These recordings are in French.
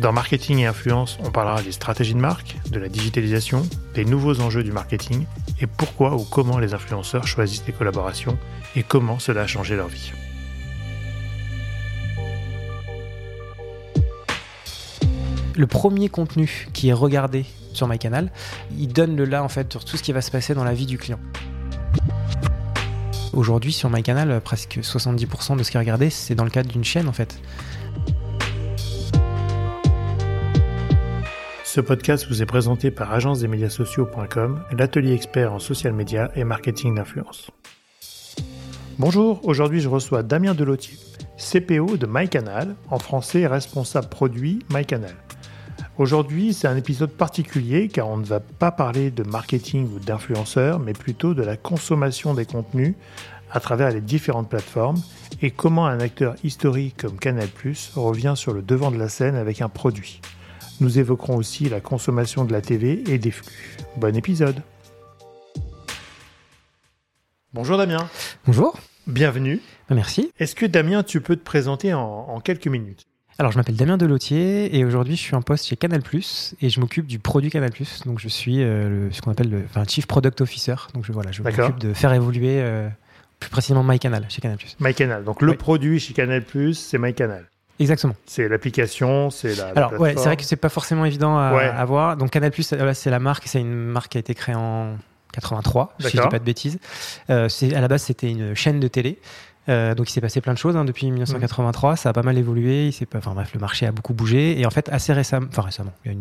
Dans Marketing et Influence, on parlera des stratégies de marque, de la digitalisation, des nouveaux enjeux du marketing et pourquoi ou comment les influenceurs choisissent des collaborations et comment cela a changé leur vie. Le premier contenu qui est regardé sur MyCanal, il donne le là en fait sur tout ce qui va se passer dans la vie du client. Aujourd'hui sur MyCanal, presque 70% de ce qui est regardé, c'est dans le cadre d'une chaîne en fait. Ce podcast vous est présenté par agence des l'atelier expert en social media et marketing d'influence. Bonjour, aujourd'hui je reçois Damien Delotier, CPO de MyCanal, en français responsable produit MyCanal. Aujourd'hui, c'est un épisode particulier car on ne va pas parler de marketing ou d'influenceurs, mais plutôt de la consommation des contenus à travers les différentes plateformes et comment un acteur historique comme Canal ⁇ revient sur le devant de la scène avec un produit. Nous évoquerons aussi la consommation de la TV et des flux. Bon épisode Bonjour Damien. Bonjour. Bienvenue. Merci. Est-ce que Damien, tu peux te présenter en, en quelques minutes? Alors, je m'appelle Damien Delotier et aujourd'hui, je suis en poste chez Canal et je m'occupe du produit Canal Donc, je suis euh, le, ce qu'on appelle le enfin, Chief Product Officer. Donc, je, voilà, je m'occupe de faire évoluer euh, plus précisément MyCanal chez Canal MyCanal. Donc, le produit chez Canal c'est MyCanal. Exactement. C'est l'application, c'est la, Alors, ouais, c'est vrai que c'est pas forcément évident à, à voir. Donc, Canal c'est la marque, c'est une marque qui a été créée en 83, si je dis pas de bêtises. Euh, à la base, c'était une chaîne de télé. Euh, donc il s'est passé plein de choses hein, depuis 1983, ça a pas mal évolué, il pas, enfin bref, le marché a beaucoup bougé et en fait assez récemment, enfin récemment, il y a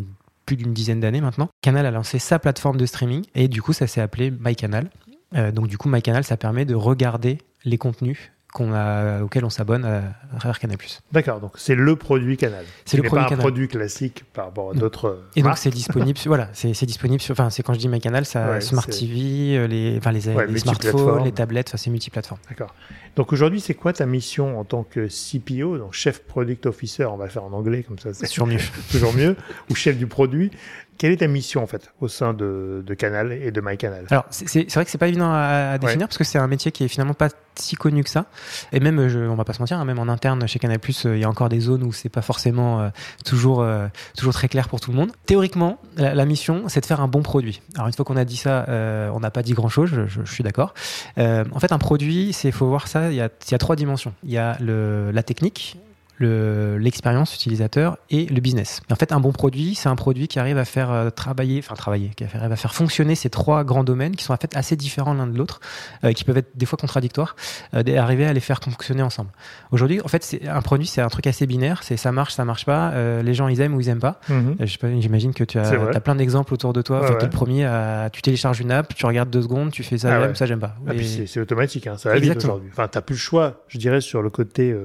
plus d'une dizaine d'années maintenant, Canal a lancé sa plateforme de streaming et du coup ça s'est appelé MyCanal. Euh, donc du coup MyCanal ça permet de regarder les contenus qu'on a, auquel on s'abonne à, travers Canal+. D'accord, donc c'est le produit Canal. C'est le produit pas un produit classique par rapport à d'autres. Et donc c'est disponible, voilà, c'est disponible sur, enfin c'est quand je dis MyCanal, ça Smart TV, euh, les, enfin les, les smartphones, les tablettes, enfin c'est multiplateforme. D'accord. Donc aujourd'hui, c'est quoi ta mission en tant que CPO, donc chef product officer, on va faire en anglais comme ça, c'est toujours mieux, toujours mieux, ou chef du produit. Quelle est ta mission en fait au sein de, de Canal et de MyCanal? Alors c'est vrai que c'est pas évident à, définir parce que c'est un métier qui est finalement pas si connu que ça. Et même, je, on va pas se mentir, hein, même en interne chez Canal+, euh, il y a encore des zones où c'est pas forcément euh, toujours euh, toujours très clair pour tout le monde. Théoriquement, la, mission, c'est de faire un bon produit. Alors une fois qu'on a dit ça, on n'a pas dit grand chose. Je, je, suis d'accord. en fait, un produit, c'est faut voir ça. Il y a, y a trois dimensions. Il y a le, la technique, l'expérience utilisateur et le business. en fait, un bon produit, c'est un produit qui arrive à faire euh, travailler, enfin travailler, qui arrive à faire fonctionner ces trois grands domaines qui sont en fait assez différents l'un de l'autre, euh, qui peuvent être des fois contradictoires, euh, d'arriver à les faire fonctionner ensemble. Aujourd'hui, en fait, un produit, c'est un truc assez binaire, c'est ça marche, ça marche pas, euh, les gens ils aiment ou ils aiment pas. Mhm. J'imagine que tu as, as, plein d'exemples autour de toi. tu es le premier à, tu télécharges une app, tu regardes deux secondes, tu fais ça, ah j'aime, ça j'aime pas. Ah, c'est automatique, hein, ça va vite aujourd'hui. Enfin, t'as plus le choix, je dirais, sur le côté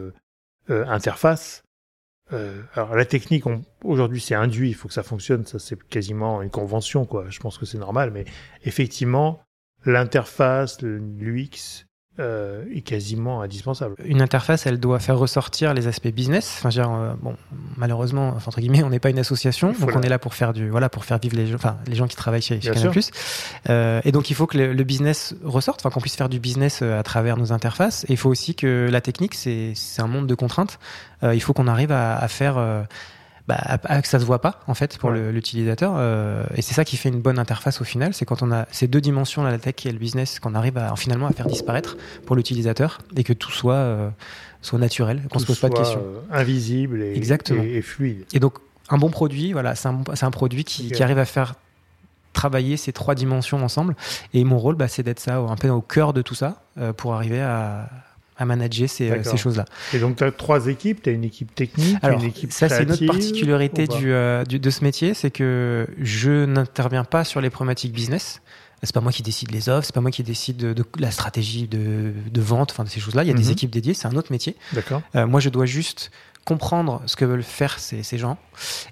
euh, interface. Euh, alors la technique, aujourd'hui c'est induit, il faut que ça fonctionne, ça c'est quasiment une convention quoi. Je pense que c'est normal, mais effectivement l'interface, l'UX, euh, est quasiment indispensable. Une interface, elle doit faire ressortir les aspects business. Enfin, dire, euh, bon, malheureusement, entre guillemets, on n'est pas une association, donc on est là pour faire du, voilà, pour faire vivre les gens, enfin, les gens qui travaillent chez, chez Canal+. Euh, et donc, il faut que le, business ressorte, enfin, qu'on puisse faire du business euh, à travers nos interfaces. Et il faut aussi que la technique, c'est, c'est un monde de contraintes. Euh, il faut qu'on arrive à, à faire bah, que ça se voit pas en fait pour l'utilisateur. Euh, et c'est ça qui fait une bonne interface au final, c'est quand on a ces deux dimensions, la tech et le business, qu'on arrive à finalement à faire disparaître pour l'utilisateur et que tout soit euh, soit naturel, qu'on se pose pas de questions, euh, invisible et, Exactement. Et, fluide. Et donc un bon produit, voilà, c'est un, un, produit qui, qui arrive à faire travailler ces trois dimensions ensemble. Et mon rôle, bah, c'est d'être ça un peu au cœur de tout ça pour arriver à à manager ces, euh, ces choses-là. Et donc, tu as trois équipes, tu as une équipe technique, une équipe Ça, c'est une autre particularité du, euh, du, de ce métier, c'est que je n'interviens pas sur les problématiques business. C'est pas moi qui décide les offres, c'est pas moi qui décide de, la stratégie de, de, vente, enfin de ces choses-là. Il y a des mhm. équipes dédiées, c'est un autre métier. D'accord. Euh, moi, je dois juste comprendre ce que veulent faire ces, ces gens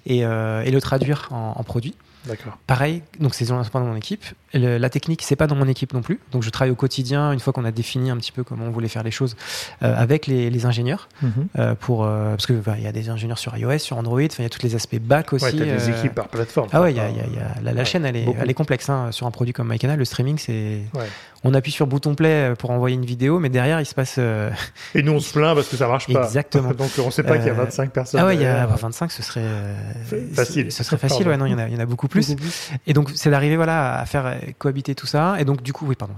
et, et le traduire en, en produit. D'accord. Pareil, donc ces gens sont pas dans mon équipe. Le, la technique, c'est pas dans mon équipe non plus. Donc je travaille au quotidien, une fois qu'on a défini un petit peu comment on voulait faire les choses, euh, avec les, les ingénieurs. Mm-hmm. euh, pour, euh, parce qu'il bah, il y a des ingénieurs sur iOS, sur Android, il y a tous les aspects back aussi. Ouais, t'as des équipes par plateforme. Ah ouais, il y Par- a, il y a- il y a- la, la Ouais, chaîne, elle est, beaucoup. elle est complexe. Hein, sur un produit comme MyCanal, le streaming, c'est. Ouais. On appuie sur bouton play pour envoyer une vidéo, mais derrière, il se passe. euh, Et nous, on se plaint parce que ça marche pas. Exactement. Donc, on sait pas qu'il y a Euh, 25 personnes. Ah ouais, il y a derrière. bah, 25, ce serait. euh, Facile. Ce serait facile, Pardon. ouais, non, il y en a, il y en a beaucoup plus. Beaucoup plus. Et donc c'est d'arriver voilà à faire euh, cohabiter tout ça. Et donc du coup, oui, pardon,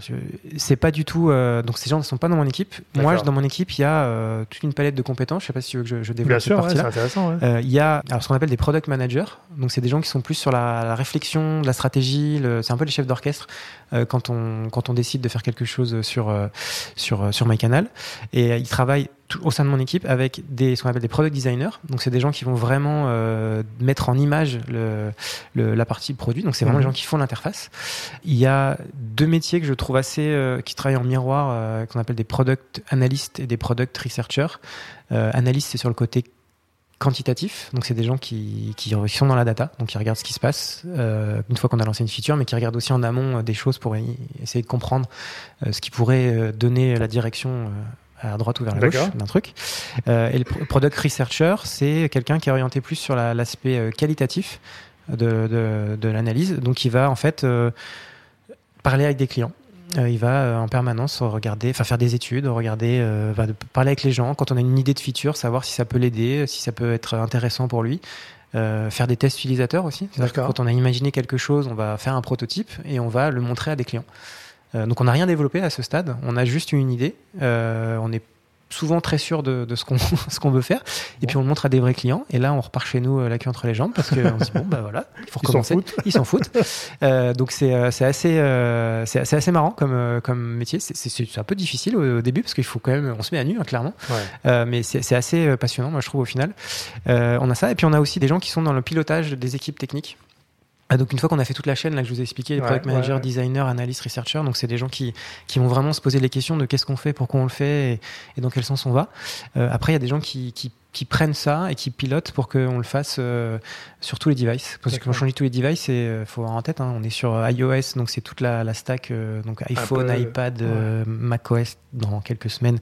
c'est pas du tout. euh, donc ces gens ne sont pas dans mon équipe. Moi, dans mon équipe, il y a euh, toute une palette de compétences. Je sais pas si tu veux que je, je développe Bien cette sûr, partie-là. intéressant. ouais. Euh, Il y a alors, ce qu'on appelle des product managers. Donc, c'est des gens qui sont plus sur la, la réflexion, la stratégie. le- C'est un peu les chefs d'orchestre euh, quand, on, quand on décide de faire quelque chose sur, euh, sur, euh, sur MyCanal. Et euh, ils travaillent tout- au sein de mon équipe avec des, ce qu'on appelle des product designers. Donc, c'est des gens qui vont vraiment euh, mettre en image le, le- la partie produit. Donc, c'est vraiment Mhm. les gens qui font l'interface. Il y a deux métiers que je trouve assez, euh, qui travaillent en miroir, euh, qu'on appelle des product analysts et des product researchers. Analystes, c'est sur le côté quantitatif, donc c'est des gens qui, qui, qui sont dans la data, donc qui regardent ce qui se passe euh, une fois qu'on a lancé une feature, mais qui regardent aussi en amont euh, des choses pour essayer de comprendre euh, ce qui pourrait donner la direction à droite ou vers la gauche d'un truc. Euh, et le pro- product researcher, c'est quelqu'un qui est orienté plus sur la- l'aspect qualitatif de, de, de l'analyse, donc il va en fait euh, parler avec des clients. Euh, il va euh, en permanence regarder, enfin faire des études, regarder, euh, va parler avec les gens. Quand on a une idée de feature, savoir si ça peut l'aider, si ça peut être intéressant pour lui. Faire des tests utilisateurs aussi. Quand on a imaginé quelque chose, on va faire un prototype et on va le montrer à des clients. Donc on n'a rien développé à ce stade. On a juste une idée. On est souvent très sûr de, de ce qu'on ce qu'on veut faire. Et puis on le montre à des vrais clients. Et là, on repart chez nous euh, la queue entre les jambes parce qu'on se dit bon bah voilà, il faut recommencer. Ils s'en foutent. Euh, donc c'est euh, c'est assez euh, c'est c'est assez marrant comme comme métier. C'est- un peu difficile au, au début parce qu'il faut quand même on se met à nu hein, clairement. Ouais. Euh, mais c'est assez passionnant, moi je trouve au final. On a ça et puis on a aussi des gens qui sont dans le pilotage des équipes techniques. Ah, donc une fois qu'on a fait toute la chaîne là que je vous ai expliqué, les Ouais, product ouais, managers, ouais. designers, analystes, researchers, donc c'est des gens qui qui vont vraiment se poser les questions de qu'est-ce qu'on fait, pourquoi on le fait et, et dans quel sens on va. Euh, après il y a des gens qui, qui qui prennent ça et qui pilotent pour qu'on le fasse euh, sur tous les devices. Parce que quand on change tous les devices, il faut avoir en tête, hein, on est sur euh, iOS, donc c'est toute la, la stack, euh, donc iPhone, Apple, iPad, euh, macOS dans quelques semaines.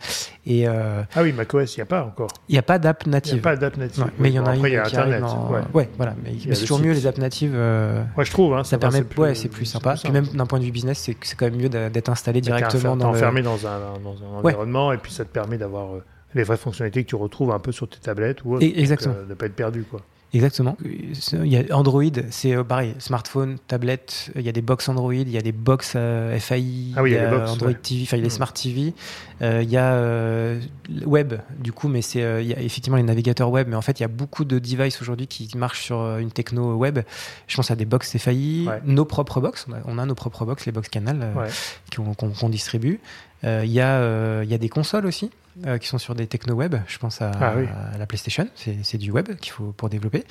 Et euh, Ah oui, macOS, il n'y a pas encore. il n'y a pas d'app Il n'y native. a pas d'app native. Ouais, mais il y en Bon, a Après, il y une a qui arrive Internet. dans- Ouais. ouais, voilà. Mais, c'est toujours mieux les apps natives. euh, Ouais, je trouve. Hein, ça permet, c'est plus- ouais, c'est plus sympa. plus Puis même d'un point de vue business, c'est quand même mieux d'être installé directement dans enfermé dans un, dans un Ouais. environnement et puis ça te permet d'avoir euh, les vraies fonctionnalités que tu retrouves un peu sur tes tablettes ou autre. Exactement. Donc, euh, de ne pas être perdu. Quoi. Exactement. Il y a Android, c'est euh, pareil, smartphone, tablette, il y a des box Android, il y a des box euh, FAI, Ah oui, il y a y a box, Android ouais. TV, enfin il y a les smart TV, euh, il y a euh, web du coup, mais c'est il y a effectivement les navigateurs web, mais en fait il y a beaucoup de devices aujourd'hui qui marchent sur une techno web. Je pense à des box FAI, Ouais. nos propres box, on a, on a nos propres box, les box Canal Ouais. qu'on qu'on- qu'on distribue. Euh, Il y a euh, y a des consoles aussi euh, qui sont sur des techno web. Je pense à, Ah oui. à la PlayStation, c'est du web qu'il faut pour développer.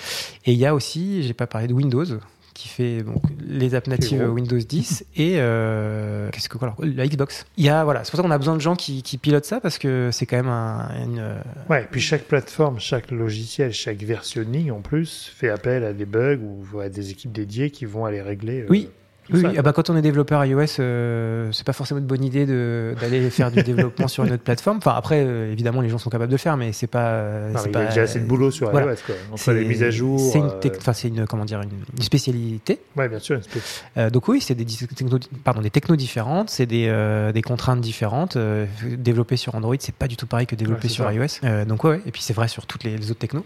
Et il y a aussi, j'ai pas parlé de Windows, qui fait donc, les apps natives. Windows 10 et euh, qu'est-ce que quoi alors la Xbox. Il y a voilà, c'est pour ça qu'on a besoin de gens qui, qui pilotent ça parce que c'est quand même un, une. euh, Ouais, et puis chaque plateforme, chaque logiciel, chaque versionning en plus fait appel à des bugs ou à des équipes dédiées qui vont aller régler. euh, Oui. Oui, ça, oui. Ah bah, quand on est développeur iOS, euh, c'est pas forcément une bonne idée d'aller faire du développement sur une autre plateforme. Enfin, après, euh, évidemment, les gens sont capables de le faire, mais c'est pas. euh, Non, mais il y pas a déjà assez de boulot sur voilà. iOS. Quoi. Entre les mises à jour. C'est une, euh, enfin, une, comment dire, une, une spécialité. Ouais, bien sûr. Euh, donc oui, c'est des techno, pardon, des technos différentes, c'est des, euh, des contraintes différentes. Euh, développer sur Android, c'est pas du tout pareil que développer Ouais, sur ça. iOS. Euh, donc ouais, ouais. et puis c'est vrai sur toutes les, les autres technos.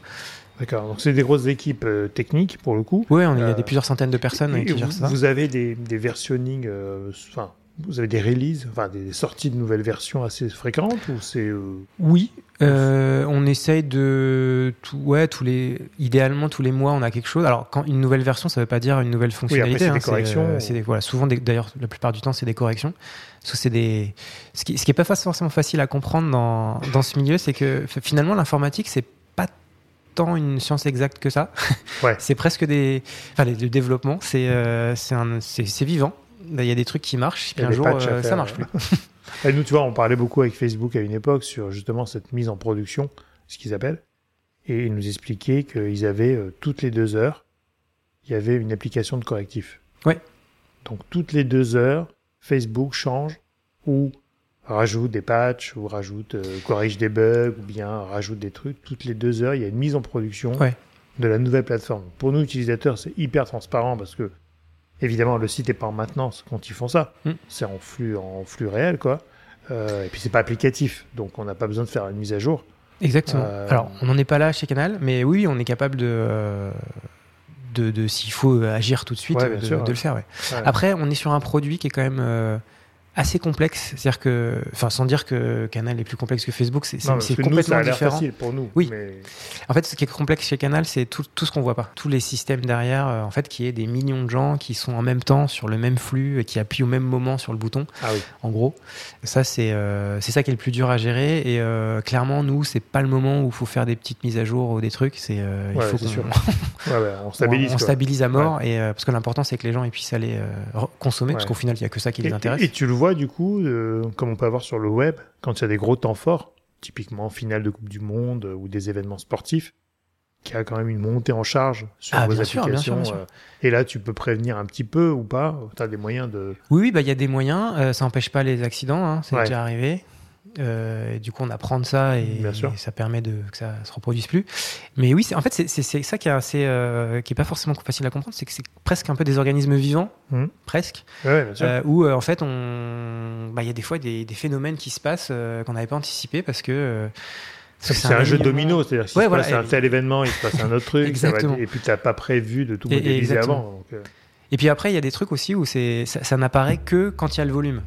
D'accord. Donc c'est des grosses équipes euh, techniques pour le coup. Ouais, on- il y a Euh, des plusieurs centaines de personnes Et qui vous, gèrent ça. vous avez des, des versionnings, euh, enfin, vous avez des releases, enfin des sorties de nouvelles versions assez fréquentes ou c'est euh, Oui, euh, on essaye de tout, ouais, tous les, idéalement tous les mois, on a quelque chose. Alors, quand une nouvelle version, ça veut pas dire une nouvelle fonctionnalité. c'est hein, des corrections. euh, c'est des- voilà, souvent, d'ailleurs, la plupart du temps, c'est des corrections. Parce que c'est des, ce qui, ce qui est pas forcément facile à comprendre dans, dans ce milieu, c'est que finalement, l'informatique, c'est tant une science exacte que ça. Ouais. c'est presque des, enfin, le développement, c'est, euh, vivant. Il y a des trucs qui marchent, puis un jour, euh, ça marche plus. Et nous, tu vois, on parlait beaucoup avec Facebook à une époque sur justement cette mise en production, ce qu'ils appellent. et il nous expliquait qu'ils avaient euh, toutes les deux heures, il y avait une application de correctif. Ouais. Donc toutes les deux heures, Facebook change ou rajoute des patchs ou rajoute euh, corrige des bugs ou bien rajoute des trucs. Toutes les deux heures, il y a une mise en production Ouais. de la nouvelle plateforme. Pour nous utilisateurs, c'est hyper transparent parce que évidemment le site est pas en maintenance quand ils font ça. Mm. C'est en flux en flux réel quoi. Euh, et puis c'est pas applicatif, donc on n'a pas besoin de faire une mise à jour. Exactement. Euh, Alors, on n'en est pas là chez Canal, mais oui, on est capable de, de, de s'il faut agir tout de suite, Ouais, de, sûr, de ouais. le faire. ouais. Après, on est sur un produit qui est quand même assez complexe. C'est-à-dire que, enfin, sans dire que Canal est plus complexe que Facebook, c'est que nous, ça complètement a différent. facile pour nous. Oui. mais- En fait, ce qui est complexe chez Canal, c'est tout, tout ce qu'on voit pas. Tous les systèmes derrière, euh, en fait, qui est des millions de gens qui sont en même temps sur le même flux et qui appuient au même moment sur le bouton, Ah oui. en gros. Ça, c'est euh, c'est ça qui est le plus dur à gérer. Et euh, clairement, nous, c'est pas le moment où il faut faire des petites mises à jour ou des trucs. C'est il Ouais, faut qu'on sûr. Ouais, ouais, on stabilise. on, on stabilise à mort. Et parce que l'important, c'est que les gens ils puissent aller consommer, parce qu'au final, il y a que ça qui les intéresse. et tu le vois du coup, euh, comme on peut avoir sur le web, quand il y a des gros temps forts, typiquement finale de Coupe du Monde euh, ou des événements sportifs, qu'il y a quand même une montée en charge sur Ah, vos bien sûr, bien sûr, applications. bien sûr. euh, et là, tu peux prévenir un petit peu ou pas. Tu as des moyens de. Oui, oui, bah il y a des moyens. euh, ça n'empêche pas les accidents. Hein, c'est Ouais. déjà arrivé. Euh, et du coup, on apprend de ça et, ça permet de que ça se reproduise plus. Mais oui, c'est- en fait, c'est- ça qui est assez, euh, qui est pas forcément facile à comprendre, c'est que c'est presque un peu des organismes vivants, Mhm. presque, Ouais, bien sûr. euh, où en fait, on, bah, il y a des fois des, des phénomènes qui se passent qu'on n'avait pas anticipé parce que c'est un jeu de domino, c'est-à-dire qu'il Ouais, voilà, passe un tel événement, il se passe un autre truc, Exactement. et puis tu n'as pas prévu de tout modéliser avant. donc, Et puis après, il y a des trucs aussi où ça n'apparaît que quand il y a le volume.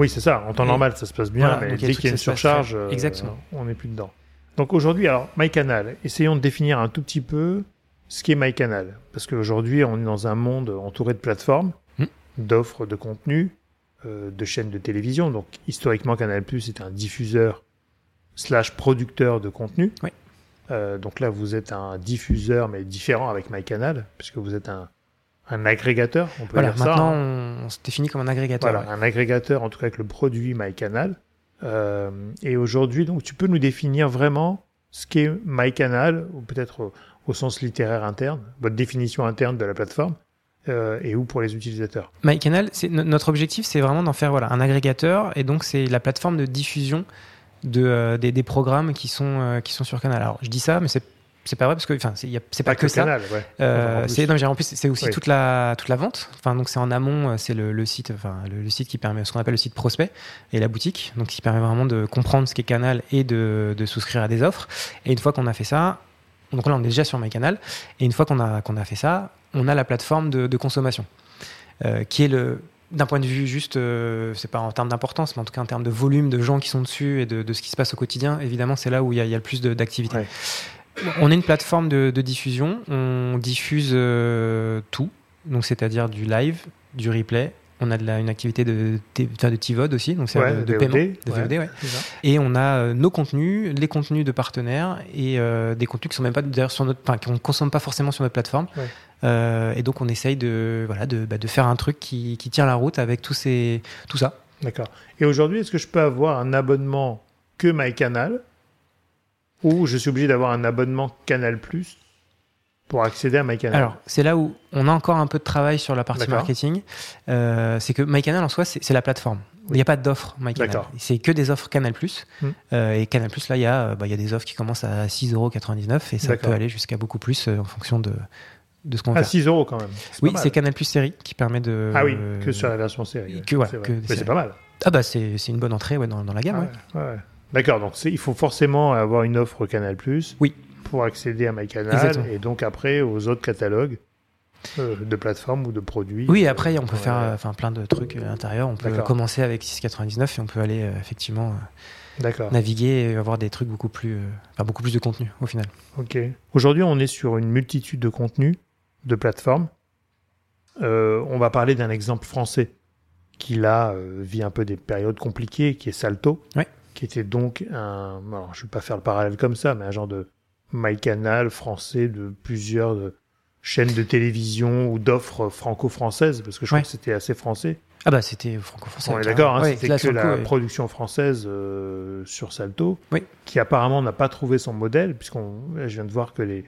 Oui, c'est ça. En temps normal, ça se passe bien, Voilà, mais dès qu'il y a une surcharge, euh, Exactement. on n'est plus dedans. Donc aujourd'hui, alors MyCanal, essayons de définir un tout petit peu ce qu'est MyCanal, parce qu'aujourd'hui, on est dans un monde entouré de plateformes, Hmm. d'offres de contenu, euh, de chaînes de télévision. Donc historiquement, Canal+ est un diffuseur slash producteur de contenu. Oui. Euh, donc là, vous êtes un diffuseur, mais différent avec MyCanal, puisque vous êtes un, un agrégateur, on peut Voilà, dire ça. maintenant, hein. on, se définit comme un agrégateur. Voilà, un agrégateur, en tout cas avec le produit MyCanal. Euh, et aujourd'hui, donc, tu peux nous définir vraiment ce qu'est MyCanal, ou peut-être au, au sens littéraire interne, votre définition interne de la plateforme, euh, et où pour les utilisateurs. MyCanal, c'est no- notre objectif, c'est vraiment d'en faire voilà un agrégateur et donc c'est la plateforme de diffusion de euh, des, des programmes qui sont qui sont sur Canal. Alors je dis ça, mais c'est c'est pas vrai parce que enfin c'est pas, que, ça. Canal, ouais. Euh, c'est non, en plus c'est aussi Oui. toute la toute la vente. Enfin donc c'est en amont, euh, c'est le, le site, enfin le, le site qui permet ce qu'on appelle le site prospect et la boutique, donc qui permet vraiment de comprendre ce qu'est Canal et de, de souscrire à des offres. Et une fois qu'on a fait ça, donc là on est déjà sur MyCanal et une fois qu'on a qu'on a fait ça, on a la plateforme de, de consommation euh, qui est le d'un point de vue juste, euh, c'est pas en termes d'importance, mais en tout cas en termes de volume de gens qui sont dessus et de, de ce qui se passe au quotidien, évidemment, c'est là où il y, a- il y a le plus d'activité. Ouais. On est une plateforme de, de diffusion, on diffuse euh, tout, donc c'est-à-dire du live, du replay. On a de la, une activité de, enfin, de TVOD aussi, donc c'est Ouais, de, de paiement, de ouais. VOD, ouais. Et on a euh, nos contenus, les contenus de partenaires et euh, des contenus qui sont même pas d'ailleurs sur notre, enfin, qu'on consomme pas forcément sur notre plateforme. Et donc on essaye de voilà de, bah, de faire un truc qui, qui tient la route avec ces tout ça. D'accord. Et aujourd'hui, est-ce que je peux avoir un abonnement que MyCanal, ou je suis obligé d'avoir un abonnement Canal+, pour accéder à MyCanal Alors c'est là où on a encore un peu de travail sur la partie marketing. Euh, c'est que MyCanal en soi c'est la plateforme. Il n'y a pas d'offre MyCanal. C'est que des offres Canal+. Hmm. Euh, et Canal+, là, il y, a, euh, bah, il y a des offres qui commencent à 6,99€ et ça peut aller jusqu'à beaucoup plus euh, en fonction de, de ce qu'on À va faire. 6 euros quand même. Oui, c'est Canal Plus série qui permet de. Ah oui, que sur la version série. ouais. que voilà, C'est pas mal. Ah bah c'est une bonne entrée ouais, dans, dans la gamme. ouais. Ouais, ouais. D'accord, donc il faut forcément avoir une offre Canal+, Oui. pour accéder à MyCanal, Exactement. et donc après aux autres catalogues euh, de plateformes ou de produits. Oui, Euh, après on peut ouais. faire euh, enfin plein de trucs à l'intérieur. On peut commencer avec 6,99 et on peut aller euh, effectivement euh, naviguer et avoir des trucs beaucoup plus, euh, enfin beaucoup plus de contenu au final. ok. Aujourd'hui, on est sur une multitude de contenus, de plateformes. Euh, on va parler d'un exemple français qui là euh, vit un peu des périodes compliquées, qui est Salto, Ouais. Qui était donc un, alors je vais pas faire le parallèle comme ça, mais un genre de MyCanal français de plusieurs de, chaînes de télévision ou d'offres franco-françaises Parce que je crois que c'était assez français. Ah bah c'était franco-français. On est d'accord, hein, c'était que la production française euh, sur Salto, qui apparemment n'a pas trouvé son modèle, puisqu'on, je viens de voir que les,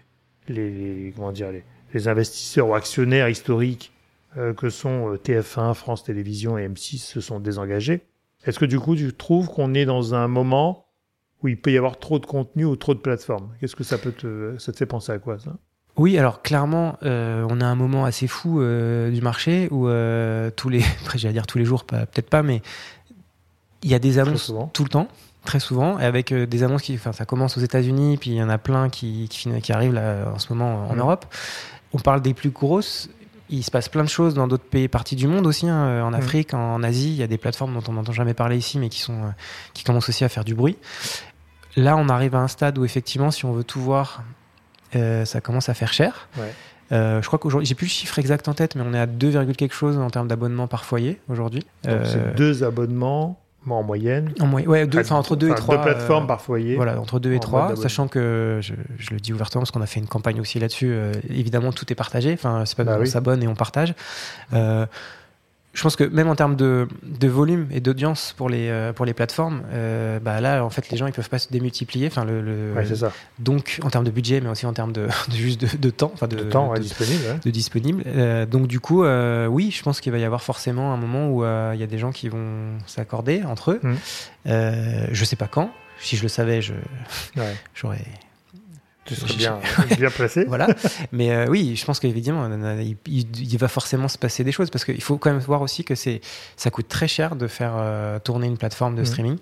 les, comment dire, les, les investisseurs ou actionnaires historiques euh, que sont euh, TF1, France Télévisions et M6 se sont désengagés. Est-ce que du coup tu trouves qu'on est dans un moment où il peut y avoir trop de contenu ou trop de plateformes? Qu'est-ce que ça peut te, ça te fait penser à quoi ça? Oui, alors clairement, euh, on a un moment assez fou euh, du marché où euh, tous les, j'allais dire tous les jours, peut-être pas, mais il y a des annonces tout le temps, très souvent, et avec des annonces qui, enfin, ça commence aux États-Unis, puis il y en a plein qui, qui, qui arrivent là, en ce moment en mmh. Europe. On parle des plus grosses. Il se passe plein de choses dans d'autres pays, parties du monde aussi, hein, en mmh. Afrique, en, Asie. Il y a des plateformes dont on n'entend jamais parler ici, mais qui sont, qui commencent aussi à faire du bruit. Là, on arrive à un stade où effectivement, si on veut tout voir euh, ça commence à faire cher. Euh, je crois qu'aujourd'hui, j'ai plus le chiffre exact en tête, mais on est à 2, quelque chose en termes d'abonnements par foyer aujourd'hui. Euh, c'est deux abonnements en moyenne. En moyenne, ouais, deux, entre deux et trois. Deux plateformes par foyer. Voilà, entre deux et trois, sachant que je, je, le dis ouvertement parce qu'on a fait une campagne aussi là-dessus. évidemment, tout est partagé. Enfin, c'est pas bah qu'on s'abonne et on partage je pense que même en termes de, de volume et d'audience pour les euh, pour les plateformes, euh, bah là en fait les gens ils peuvent pas se démultiplier. Enfin le, le ouais, ça. donc en termes de budget, mais aussi en termes de, de juste de, de, temps, enfin de, temps disponible. De disponible. Euh, donc du coup, euh, oui, je pense qu'il va y avoir forcément un moment où il y a des gens qui vont s'accorder entre eux. Mmh. je sais pas quand. Si je le savais, je ouais. j'aurais tu serais bien, bien placé. voilà. Mais euh, oui, je pense qu'évidemment, il, il, va forcément se passer des choses parce qu'il faut quand même voir aussi que c'est, ça coûte très cher de faire euh, tourner une plateforme de mmh. streaming.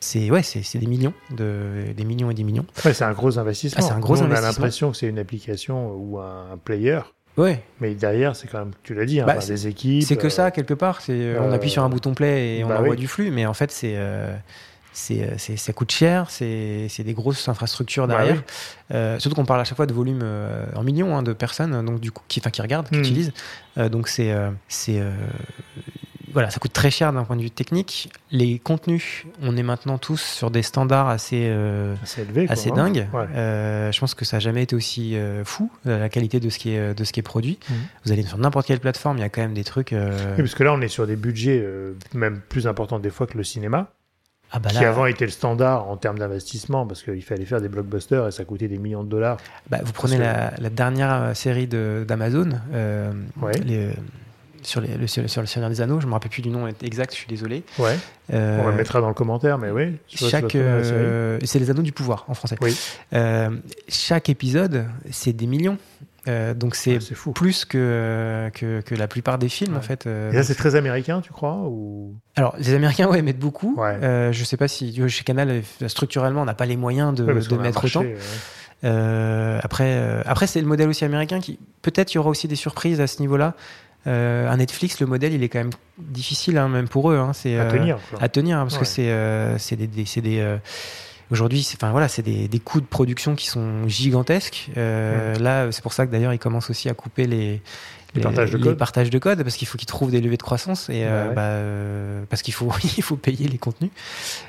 C'est ouais, c'est des millions, de, des millions et des millions. Ouais, c'est un gros investissement. Ah, c'est un gros on investissement. a l'impression que c'est une application ou un player. Ouais. Mais derrière, c'est quand même, tu l'as dit, hein, bah, des équipes. C'est que ça, euh, quelque part. C'est, on appuie sur un bouton play et on bah envoie du flux. Mais en fait, c'est c'est, ça coûte cher, c'est, des grosses infrastructures bah derrière. euh, surtout qu'on parle à chaque fois de volume euh, en millions hein, de personnes, donc du coup, qui, qui regardent, qui hmm. utilisent. Euh, donc c'est, c'est voilà, ça coûte très cher d'un point de vue technique. Les contenus, on est maintenant tous sur des standards assez, assez élevés, assez hein. dingues. je pense que ça n'a jamais été aussi fou la qualité de ce qui est de ce qui est produit. Hmm. Vous allez sur n'importe quelle plateforme, il y a quand même des trucs. Oui, parce que là, on est sur des budgets même plus importants des fois que le cinéma. Ah bah qui avant était le standard en termes d'investissement parce qu'il fallait faire des blockbusters et ça coûtait des millions de dollars. Bah, vous prenez la, dernière euh, série d'Amazon, euh, euh, sur, les, le, sur le Seigneur des Anneaux, je me rappelle plus du nom exact, je suis désolé. Ouais. Euh, On le mettra dans le commentaire, mais oui. Chaque, c'est les Anneaux du pouvoir en français. Oui. chaque épisode, c'est des millions. Euh, donc c'est ah, plus que, que, que, la plupart des films en fait. Euh, Et là c'est très américain, tu crois ou... Alors les Américains ouais mettent beaucoup. Euh, je sais pas si chez Canal euh, structurellement on n'a pas les moyens de, de mettre autant. Euh, après après c'est le modèle aussi américain qui peut-être il y aura aussi des surprises à ce niveau-là. à Netflix le modèle il est quand même difficile hein, même pour eux. Hein, c'est à tenir. À tenir hein, parce que c'est c'est des, des c'est des Aujourd'hui, c'est enfin voilà, c'est des, des, coûts de production qui sont gigantesques. Euh, Là, c'est pour ça que d'ailleurs, ils commencent aussi à couper les les, partages, de code. partages de code parce qu'il faut qu'ils trouvent des levées de croissance et euh, bah, euh, parce qu'il faut il faut payer les contenus.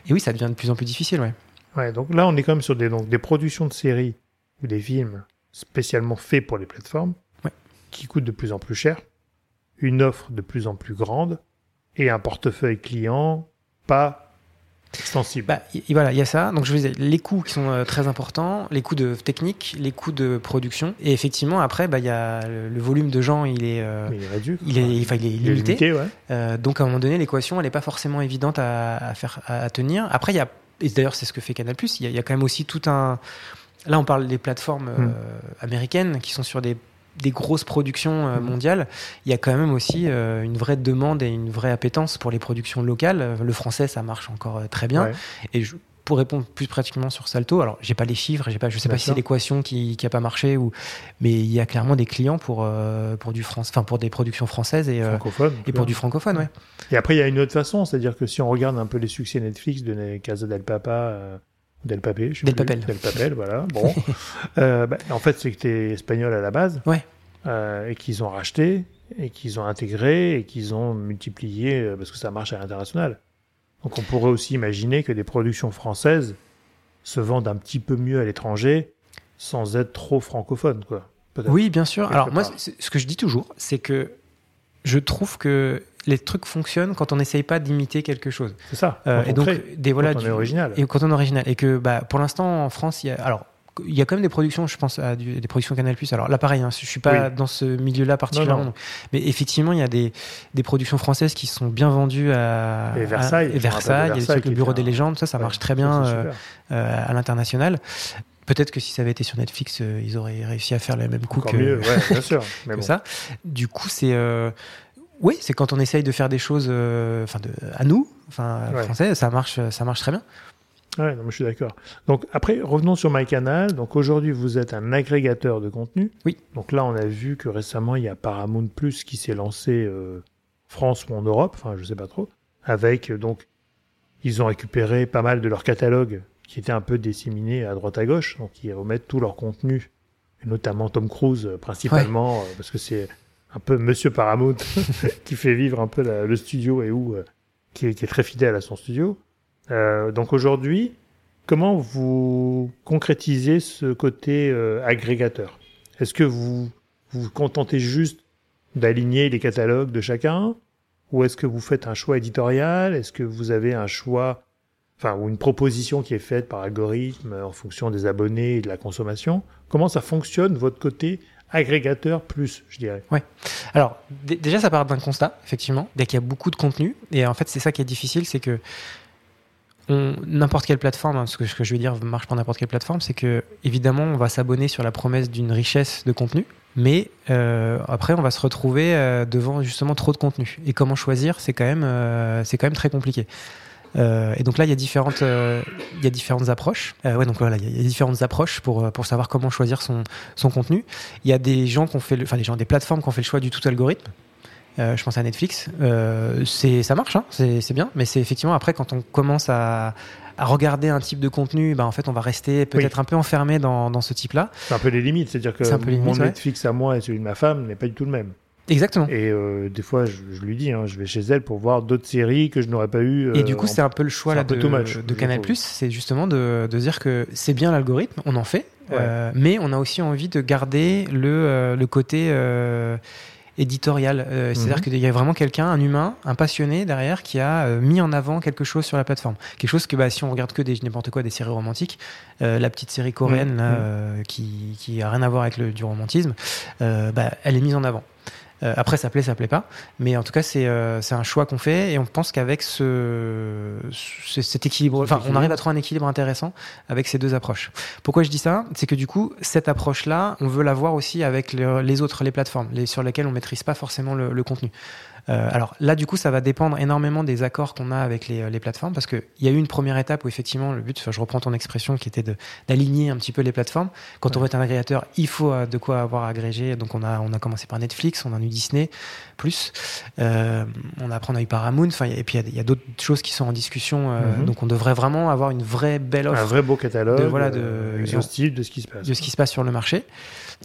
Et oui, ça devient de plus en plus difficile, ouais. Ouais, donc là, on est quand même sur des donc des productions de séries ou des films spécialement faits pour les plateformes, ouais. qui coûtent de plus en plus cher, une offre de plus en plus grande et un portefeuille client pas Bah, voilà, il y a ça. Donc je vous disais, les coûts qui sont euh, très importants, les coûts de technique, les coûts de production, et effectivement après, bah il y a le, volume de gens, il est, euh, il est réduit, il est, enfin, il est limité. limité ouais. euh, donc à un moment donné, l'équation, elle n'est pas forcément évidente à, à faire, à, tenir. Après, il y a, et d'ailleurs c'est ce que fait Canal+. Il y, a, il y a quand même aussi tout un, là on parle des plateformes hmm. euh, américaines qui sont sur des des grosses productions euh, mhm. mondiales, il y a quand même aussi euh, une vraie demande et une vraie appétence pour les productions locales. Le français, ça marche encore euh, très bien. Et je, pour répondre plus pratiquement sur Salto, alors j'ai pas les chiffres, j'ai pas, je sais pas si c'est l'équation qui, qui a pas marché ou, mais il y a clairement des clients pour pour du France, enfin pour des productions françaises et et pour du francophone, ouais. Et après il y a une autre façon, c'est-à-dire que si on regarde un peu les succès Netflix de Casa del Papa. Del Papel, je sais Del Papel. Del Papel, voilà. Bon. euh, bah, en fait, c'est que tu es espagnol à la base. Ouais. Euh, et qu'ils ont racheté, et qu'ils ont intégré, et qu'ils ont multiplié, euh, parce que ça marche à l'international. Donc on pourrait aussi imaginer que des productions françaises se vendent un petit peu mieux à l'étranger, sans être trop francophones, quoi. Oui, bien sûr. Alors moi, ce que je dis toujours, c'est que je trouve que les trucs fonctionnent quand on n'essaye pas d'imiter quelque chose. C'est ça. Euh, et donc, des, voilà, quand on est original. Et quand on est original. Et que bah, pour l'instant, en France, il y a. Alors, il y a quand même des productions, je pense à des productions Canal+. Alors là, pareil, hein, je suis pas dans ce milieu-là particulièrement, mais effectivement, il y a des, des productions françaises qui sont bien vendues à et Versailles, et Versailles, il y a le Bureau des légendes, ça, ça marche très bien euh, euh, à l'international. Peut-être que si ça avait été sur Netflix, euh, ils auraient réussi à faire les mêmes coups que, mieux, ouais, bien sûr, que ça. Du coup, c'est oui, c'est quand on essaye de faire des choses, enfin, de, à nous, enfin, français, ça marche, ça marche très bien. Ouais, non, je suis d'accord. Donc après, revenons sur MyCanal. Donc aujourd'hui, vous êtes un agrégateur de contenu. Oui. Donc là, on a vu que récemment, il y a Paramount Plus qui s'est lancé euh, France ou en Europe, enfin je sais pas trop, avec euh, donc ils ont récupéré pas mal de leur catalogue qui était un peu disséminé à droite à gauche, donc ils remettent tout leur contenu, et notamment Tom Cruise euh, principalement, parce que c'est un peu Monsieur Paramount qui fait vivre un peu le studio et où qui est très fidèle à son studio. Euh, donc aujourd'hui, comment vous concrétisez ce côté euh, agrégateur? Est-ce que vous vous contentez juste d'aligner les catalogues de chacun? Ou est-ce que vous faites un choix éditorial? Est-ce que vous avez un choix, enfin, ou une proposition qui est faite par algorithme en fonction des abonnés et de la consommation? Comment ça fonctionne votre côté agrégateur plus, je dirais Ouais. Alors déjà, ça part d'un constat, effectivement, dès qu'il y a beaucoup de contenu. Et en fait, c'est ça qui est difficile, c'est que n'importe quelle plateforme, hein, ce, que, je veux dire marche pour n'importe quelle plateforme, c'est que évidemment on va s'abonner sur la promesse d'une richesse de contenu, mais euh, après on va se retrouver euh, devant justement trop de contenu. Et comment choisir, c'est quand même euh, c'est quand même très compliqué. Et donc là, il y a différentes, il y a différentes approches. ouais, donc voilà, il y, a différentes approches pour pour savoir comment choisir son son contenu. Il y a des gens qui ont fait, enfin des gens, des plateformes qui ont fait le choix du tout algorithme. Euh, je pense à Netflix. Euh, c'est, ça marche, hein, c'est, bien, mais c'est effectivement après quand on commence à, à regarder un type de contenu, bah en fait, on va rester peut-être un peu enfermé dans, dans ce type-là. C'est un peu les limites, c'est-à-dire que mon Netflix à moi et celui de ma femme n'est pas du tout le même. Exactement. Et euh, des fois, je, lui dis, hein, je vais chez elle pour voir d'autres séries que je n'aurais pas eu. et du coup, c'est un peu le choix là, de, de Canal+, c'est justement de, de, dire que c'est bien l'algorithme, on en fait, mais on a aussi envie de garder le, le côté éditorial. Euh, c'est-à-dire mhm. qu'il y a vraiment quelqu'un, un humain, un passionné derrière qui a euh, mis en avant quelque chose sur la plateforme. Quelque chose que bah, si on regarde que des n'importe quoi, des séries romantiques, euh, la petite série coréenne mhm. là, mhm. qui, qui a rien à voir avec le, du romantisme, bah, elle est mise en avant. Euh, après, ça plaît, ça plaît pas. Mais en tout cas, c'est euh, un choix qu'on fait et on pense qu'avec ce, cet équilibre, enfin, on arrive à trouver un équilibre intéressant avec ces deux approches. Pourquoi je dis ça? C'est que du coup, cette approche-là, on veut la voir aussi avec les autres, les plateformes, les, sur lesquelles on maîtrise pas forcément le, le contenu. Euh, alors là, du coup, ça va dépendre énormément des accords qu'on a avec les, les plateformes, parce qu'il y a eu une première étape où effectivement le but, je reprends ton expression, qui était d'aligner un petit peu les plateformes. Quand on veut être un agrégateur, il faut euh, de quoi avoir agrégé. Donc on a, on a commencé par Netflix, on a eu Disney, plus, euh, on a, après on a eu Paramount, et puis il y a, d'autres choses qui sont en discussion. Euh, mhm. Donc on devrait vraiment avoir une vraie belle offre. Un vrai beau catalogue. De, voilà, euh, de ce qui se passe. De ce qui se passe sur le marché.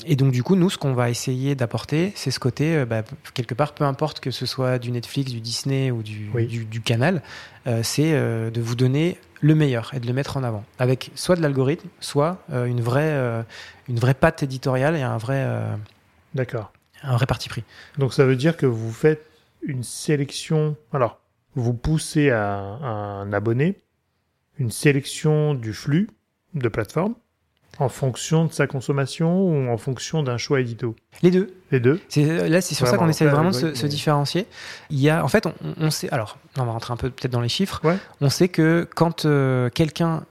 Et donc du coup, nous, ce qu'on va essayer d'apporter, c'est ce côté, euh, bah, quelque part, peu importe que ce soit du Netflix, du Disney ou du, du, canal, euh, c'est euh, de vous donner le meilleur et de le mettre en avant, avec soit de l'algorithme, soit une vraie, une vraie patte éditoriale et un vrai, d'accord, un vrai parti pris. Donc ça veut dire que vous faites une sélection. Alors, vous poussez à un abonné une sélection du flux de plateforme en fonction de sa consommation ou en fonction d'un choix édito? Les deux. Les deux. C'est, là, c'est sur ça qu'on essaie vraiment de se, différencier. Il y a, en fait, on, sait. Alors, on va rentrer un peu peut-être dans les chiffres. On sait que quand euh, quelqu'un,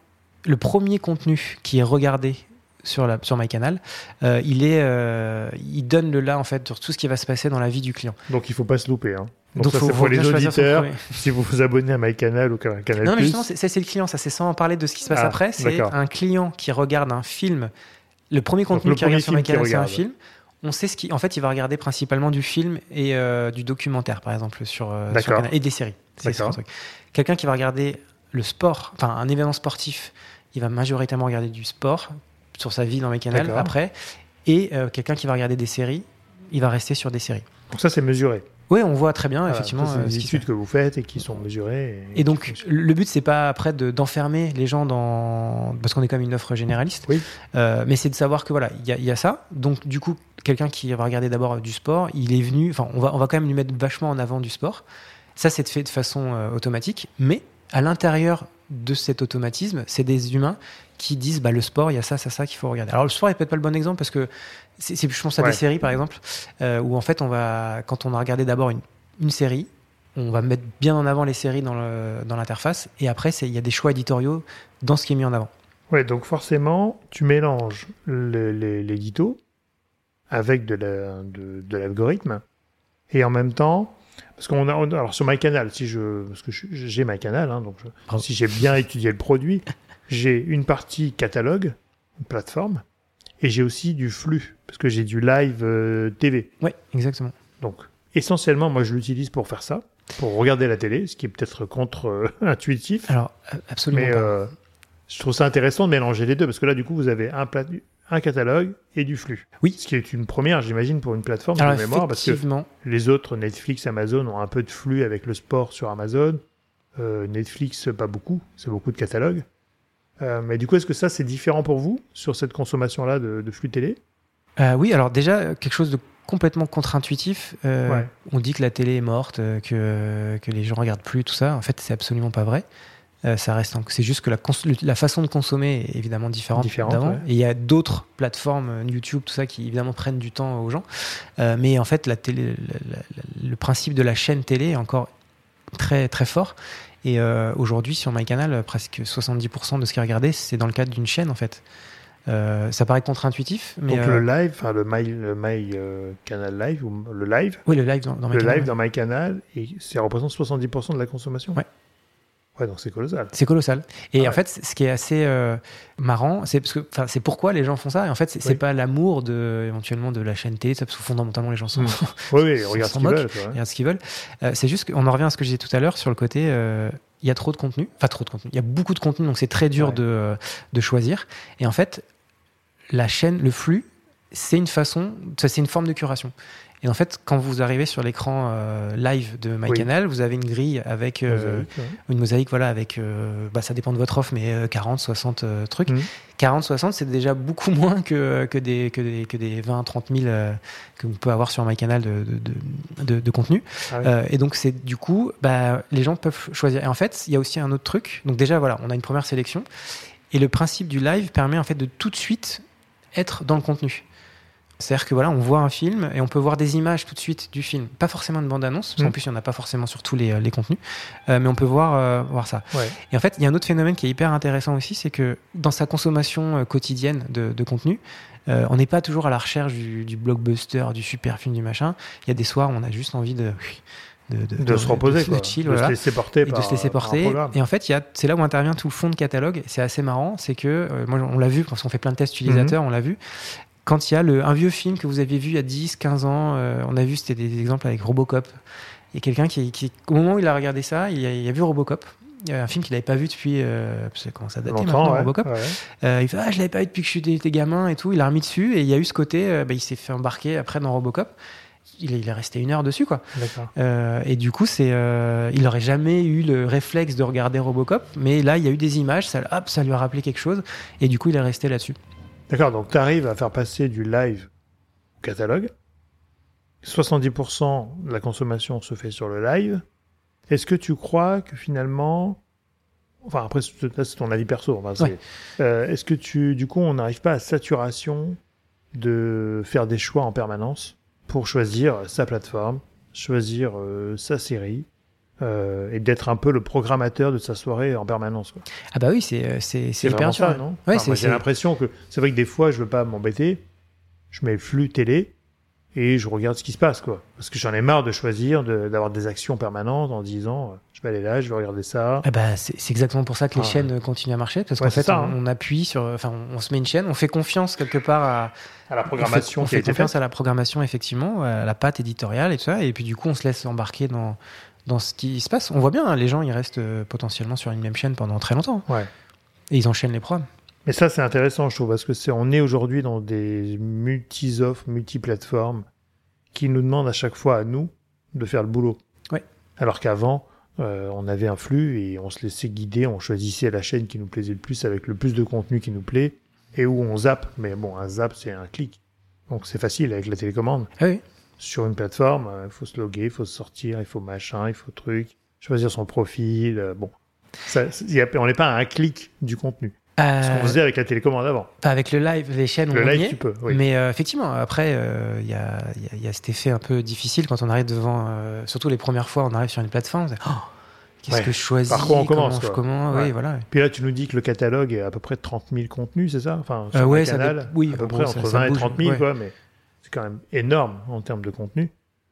le premier contenu qui est regardé sur, la, sur MyCanal, euh, il, est, euh, il donne le là en fait sur tout ce qui va se passer dans la vie du client. Donc il faut pas se louper. Hein. Donc, ça, c'est pour les auditeurs. Si vous vous abonnez à MyCanal ou Canal Non, mais justement, c'est le client. Ça, c'est sans parler de ce qui se passe ah, après. C'est un client qui regarde un film. Le premier contenu qu'il regarde sur MyCanal, c'est un film. On sait ce qui. En fait, il va regarder principalement du film et euh, du documentaire, par exemple, sur, euh, sur Canal, et des séries. Quelqu'un qui va regarder le sport, enfin un événement sportif, il va majoritairement regarder du sport sur sa vie dans MyCanal après. Et euh, quelqu'un qui va regarder des séries, il va rester sur des séries. Donc ça, c'est mesuré. Oui, on voit très bien, effectivement. C'est des études que vous faites et qui sont mesurées. Et, donc, le but, c'est pas après d'enfermer les gens dans. Parce qu'on est comme une offre généraliste. Oui. mais c'est de savoir que voilà, il y, y, a ça. Donc, du coup, quelqu'un qui va regarder d'abord du sport, il est venu. Enfin, on va, on va quand même lui mettre vachement en avant du sport. Ça, c'est fait de façon automatique. Mais à l'intérieur de cet automatisme, c'est des humains qui disent bah, le sport, il y a ça, ça, ça qu'il faut regarder. Alors le sport est peut-être pas le bon exemple parce que c'est, je pense à des séries par exemple euh, où en fait on va quand on a regardé d'abord une, une, série, on va mettre bien en avant les séries dans, l'interface et après il y a des choix éditoriaux dans ce qui est mis en avant. Ouais, donc forcément tu mélanges l'édito avec de, la, de, de l'algorithme et en même temps parce qu'on a, alors sur MyCanal, si je, parce que j'ai MyCanal, hein, donc si j'ai bien étudié le produit, j'ai une partie catalogue, une plateforme, et j'ai aussi du flux, parce que j'ai du live euh, TV. Oui, exactement. Donc, essentiellement, moi, je l'utilise pour faire ça, pour regarder la télé, ce qui est peut-être contre-intuitif. alors, absolument. Mais euh, je trouve ça intéressant de mélanger les deux, parce que là, du coup, vous avez un, plat, un catalogue et du flux. Oui. Ce qui est une première, j'imagine, pour une plateforme de mémoire, parce que les autres, Netflix, Amazon, ont un peu de flux avec le sport sur Amazon. Euh, Netflix, pas beaucoup, c'est beaucoup de catalogues. Euh, mais du coup, est-ce que ça, c'est différent pour vous sur cette consommation-là de, flux télé? Euh, Oui, alors déjà, quelque chose de complètement contre-intuitif. Euh, on dit que la télé est morte, que, que les gens regardent plus, tout ça. En fait, c'est absolument pas vrai. Ça reste, c'est juste que la, la, façon de consommer est évidemment différente, d'avant. Et il y a d'autres plateformes, YouTube, tout ça, qui évidemment prennent du temps aux gens. mais en fait, la télé, le principe de la chaîne télé est encore très très fort. Et euh, aujourd'hui, sur MyCanal, presque 70% de ce qui est regardé, c'est dans le cadre d'une chaîne, en fait. Euh, ça paraît contre-intuitif, mais donc le live, enfin le My, le my euh, Canal Live ou le live. Oui, le live dans, dans Le live dans MyCanal, et ça représente 70% de la consommation. Ouais. Ouais, donc c'est colossal. C'est colossal. Et en fait, ce qui est assez euh, marrant, c'est parce que, enfin, c'est pourquoi les gens font ça. Et en fait, c'est pas l'amour de éventuellement de la chaîne télé, parce que fondamentalement les gens sont. Hmm. oui, oui, regarde ce qu'ils veulent. Regarde ce qu'ils veulent. Euh, c'est juste qu'on en revient à ce que je disais tout à l'heure sur le côté. Euh, il y a trop de contenu, enfin trop de contenu. Il y a beaucoup de contenu, donc c'est très dur de, de choisir. Et en fait, la chaîne, le flux, c'est une façon, c'est une forme de curation. Et en fait, quand vous arrivez sur l'écran euh, live de MyCanal, vous avez une grille avec euh, une mosaïque, voilà, avec, euh, bah, ça dépend de votre offre, mais 40, 60 trucs. 40, mmh. 60, c'est déjà beaucoup moins que, que, des, que, des, que des 20, 30 000 que vous pouvez avoir sur MyCanal de, de, de, de contenu. Ah et donc, c'est du coup, bah, les gens peuvent choisir. Et en fait, il y a aussi un autre truc. Donc, déjà, voilà, on a une première sélection. Et le principe du live permet en fait de tout de suite être dans le contenu. C'est-à-dire que voilà, on voit un film et on peut voir des images tout de suite du film. Pas forcément de bande-annonce, parce qu'en mm. plus, il n'y en a pas forcément sur tous les, les contenus, euh, mais on peut voir, euh, voir ça. Et en fait, il y a un autre phénomène qui est hyper intéressant aussi, c'est que dans sa consommation euh, quotidienne de, de contenu, on n'est pas toujours à la recherche du, du, blockbuster, du super film, du machin. Il y a des soirs où on a juste envie de. De, de, de, se reposer, de, chill, de se laisser porter, et de se laisser porter. Et en fait, c'est là où intervient tout le fond de catalogue. C'est assez marrant, c'est que moi, on l'a vu parce qu'on fait plein de tests utilisateurs, mm-hmm. on l'a vu quand il y a le, un vieux film que vous aviez vu il y a 10, 15 ans, euh, on a vu, c'était des exemples avec Robocop. Il y a quelqu'un qui, qui, au moment où il a regardé ça, il a, il a vu Robocop. Il y a un film qu'il n'avait pas vu depuis, euh, ça commence à dater maintenant, Robocop. Euh, il fait, ah, je l'avais pas vu depuis que je suis gamin et tout. Il a remis dessus et il y a eu ce côté, euh, bah, il s'est fait embarquer après dans Robocop. Il est, il est resté une heure dessus, quoi. Et du coup, c'est, il n'aurait jamais eu le réflexe de regarder Robocop, mais là, il y a eu des images, ça, hop, ça lui a rappelé quelque chose, et du coup, il est resté là-dessus. D'accord, donc tu arrives à faire passer du live au catalogue. 70% de la consommation se fait sur le live. Est-ce que tu crois que finalement, enfin après c'est ton avis perso, euh, est-ce que tu, du coup, on n'arrive pas à saturation de faire des choix en permanence pour choisir sa plateforme, choisir euh, sa série, euh, et d'être un peu le programmateur de sa soirée en permanence. Quoi. Ah bah oui, c'est euh, c'est c'est hyper ça, non? Ouais, J'ai l'impression que c'est vrai que des fois, je veux pas m'embêter, je mets le flux télé et je regarde ce qui se passe, quoi. Parce que j'en ai marre de choisir, d'avoir des actions permanentes en disant, euh, je vais aller là, je vais regarder ça. Ah bah c'est exactement pour ça que les ah, chaînes continuent à marcher, parce qu'en fait, ça, on, hein. on, appuie sur, enfin, on se met une chaîne, on fait confiance quelque part à à la programmation on fait, on fait confiance à la programmation effectivement à la patte éditoriale et tout ça et puis du coup on se laisse embarquer dans dans ce qui se passe. On voit bien, hein, les gens, ils restent euh, potentiellement sur une même chaîne pendant très longtemps. Ouais. Et ils enchaînent les programmes. Mais ça, c'est intéressant, je trouve, parce que c'est, on est aujourd'hui dans des multi-offres, multi-plateformes qui nous demande à chaque fois à nous de faire le boulot. Ouais. Alors qu'avant, euh, on avait un flux et on se laissait guider, on choisissait la chaîne qui nous plaisait le plus avec le plus de contenu qui nous plaît et où on zappe. Mais bon, un zap, c'est un clic. Donc c'est facile avec la télécommande. Ah oui. Sur une plateforme, euh, il faut se loguer, il faut sortir, il faut machin, il faut truc, choisir son profil. euh, bon, ça, y a- on n'est pas à un clic du contenu. Ce qu'on Euh, faisait avec la télécommande avant. Enfin, avec le live, les chaînes, Le on live, est. tu peux. Oui. Mais euh, effectivement, après, euh, il y, a, il y a- il y a cet effet un peu difficile quand on arrive devant, euh, surtout les premières fois, on arrive sur une plateforme. Oh, Qu'est-ce Ouais. que je choisis Par quoi on commence, comment Ouais. Oui, voilà. Puis là, tu nous dis que le catalogue est à peu près 30 000 contenus, c'est ça? Enfin, Euh, sur ouais, ça canal, oui, à peu près entre ça 20 et bouge, 30 000, ouais. quoi, mais c'est quand même énorme en termes de contenu.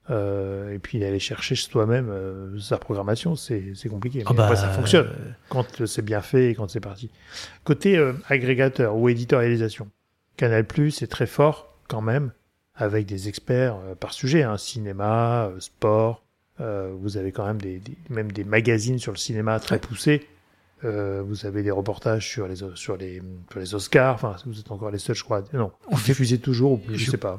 Euh, et puis aller chercher chez toi-même euh, sa programmation, c'est c'est compliqué. Mais Ah bah, après, ça fonctionne euh, quand c'est bien fait et quand c'est parti. Côté euh, agrégateur ou éditorialisation, Canal Plus est très fort quand même, avec des experts euh, par sujet, hein, cinéma, euh, sport. Euh, vous avez quand même des, des- même des magazines sur le cinéma très poussés. Euh, vous avez des reportages sur les sur les sur les Oscars. Enfin, vous êtes encore les seuls, je crois. Non, On diffusez toujours. ou- Je Je- sais pas.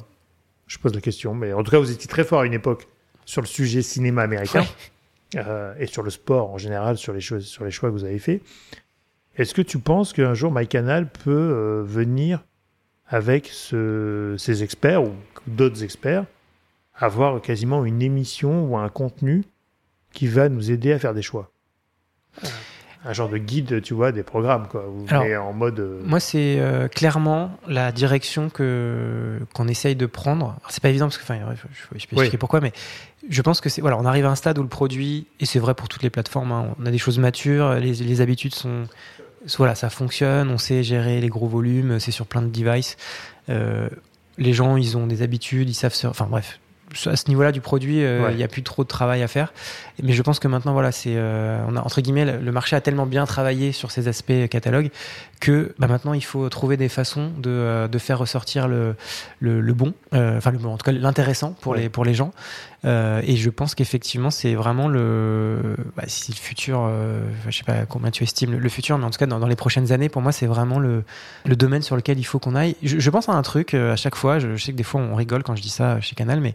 Je pose la question, mais en tout cas, vous étiez très fort à une époque sur le sujet cinéma américain Ouais. euh, et sur le sport en général, sur les choses, sur les choix que vous avez faits. Est-ce que tu penses qu'un jour MyCanal peut euh, venir avec ce- ces experts ou d'autres experts avoir quasiment une émission ou un contenu qui va nous aider à faire des choix? Un genre de guide, tu vois, des programmes, quoi. Alors, en mode. euh, Moi, c'est euh, clairement la direction que qu'on essaye de prendre. C'est pas évident parce que, enfin, je, je peux expliquer Oui. pourquoi, mais je pense que c'est voilà, on arrive à un stade où le produit et c'est vrai pour toutes les plateformes. hein, on a des choses matures, les, les habitudes sont voilà, ça fonctionne, on sait gérer les gros volumes, c'est sur plein de devices. Euh, les gens, ils ont des habitudes, ils savent se, enfin bref. À ce niveau-là du produit, euh, il Ouais. n'y a plus trop de travail à faire. Mais je pense que maintenant, voilà, c'est, euh, on a entre guillemets, le marché a tellement bien travaillé sur ces aspects catalogue que bah, maintenant il faut trouver des façons de, euh, de faire ressortir le, le, le bon, euh, enfin le bon, en tout cas l'intéressant pour Ouais. les pour les gens. Euh, et je pense qu'effectivement c'est vraiment le, bah, si le futur, euh, je sais pas combien tu estimes le, futur, mais en tout cas dans, les prochaines années, pour moi c'est vraiment le, le domaine sur lequel il faut qu'on aille. Je, je pense à un truc euh, à chaque fois. Je sais que des fois on rigole quand je dis ça chez Canal, mais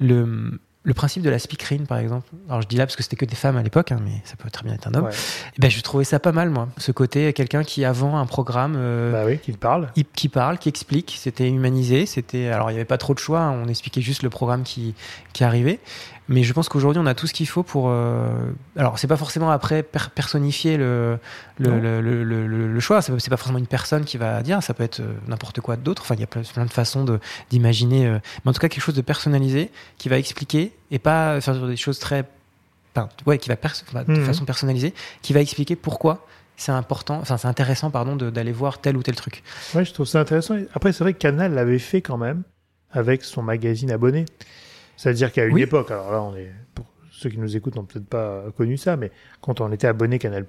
le le principe de la speakerine, par exemple. Alors je dis là parce que c'était que des femmes à l'époque, hein, mais ça peut très bien être un homme. ouais. Eh ben, je trouvais ça pas mal, moi. Ce côté, quelqu'un qui avant un programme, euh, Bah oui, qu'il parle. il- qui parle, qui explique, c'était humanisé, c'était. Alors il n'y avait pas trop de choix, hein, on expliquait juste le programme qui, qui arrivait. Mais je pense qu'aujourd'hui on a tout ce qu'il faut pour. euh, Alors c'est pas forcément après per- personnifier le le, le, le, choix. C'est pas forcément une personne qui va dire. Ça peut être euh, n'importe quoi d'autre. Enfin il y a plein, plein de façons d'imaginer. euh, Mais en tout cas quelque chose de personnalisé qui va expliquer et pas faire des choses très. Enfin, ouais, qui va de Mhm. façon personnalisée, qui va expliquer pourquoi c'est important, enfin c'est intéressant pardon d'aller voir tel ou tel truc. Ouais, je trouve ça intéressant. Après, c'est vrai que Canal l'avait fait quand même avec son magazine abonné. C'est-à-dire qu'à une Oui. époque, alors là, on est, pour ceux qui nous écoutent n'ont peut-être pas connu ça, mais quand on était abonné Canal+,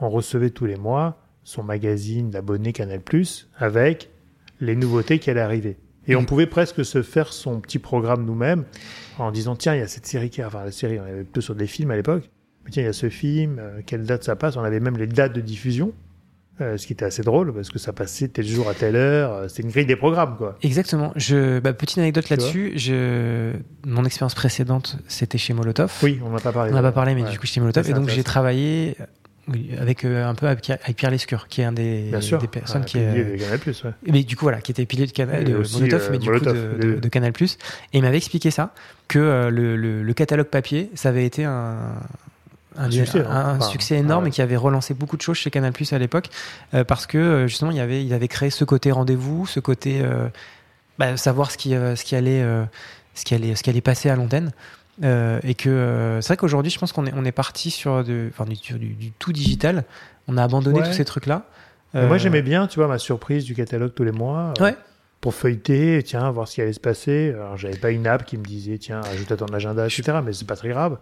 on recevait tous les mois son magazine d'abonné Canal+, avec les nouveautés qui allaient arriver. Et on Mm. pouvait presque se faire son petit programme nous-mêmes en disant, tiens, il y a cette série qui, enfin, la série, on avait plutôt sur des films à l'époque. Mais tiens, il y a ce film, euh, quelle date ça passe? On avait même les dates de diffusion. Euh, ce qui était assez drôle parce que ça passait tel jour à telle heure. euh, C'était une grille des programmes, quoi. Exactement. Je, bah, petite anecdote là-dessus. Je, mon expérience précédente, c'était chez Molotov. Oui, on n'en a pas parlé. On n'a pas parlé, mais Ouais. du coup chez Molotov. Et donc j'ai travaillé oui, avec euh, un peu avec Pierre, avec Pierre Lescure, qui est un des, des personnes qui est, pilier de Canal+, ouais. mais du coup voilà, qui était pilier de, Canal, Et de aussi, Molotov, euh, mais du Molotov, coup de, les de, Canal+. Et il m'avait expliqué ça, que euh, le, le, le catalogue papier, ça avait été un un, Un succès, un- hein. un Enfin, succès énorme ouais. et qui avait relancé beaucoup de choses chez Canal à l'époque euh, parce que euh, justement il avait il avait créé ce côté rendez-vous ce côté euh, bah, savoir ce qui euh, ce qui allait euh, ce qui allait ce qui allait passer à l'antenne Euh, et que euh, c'est vrai qu'aujourd'hui je pense qu'on est on est parti sur de enfin du, du, du tout digital on a abandonné Ouais. tous ces trucs là Mais Moi, j'aimais bien, tu vois, ma surprise du catalogue tous les mois. euh, ouais Pour feuilleter, tiens, voir ce qui allait se passer. Alors, j'avais pas une app qui me disait, tiens, ajoute à ton agenda, etc. Mais c'est pas très grave.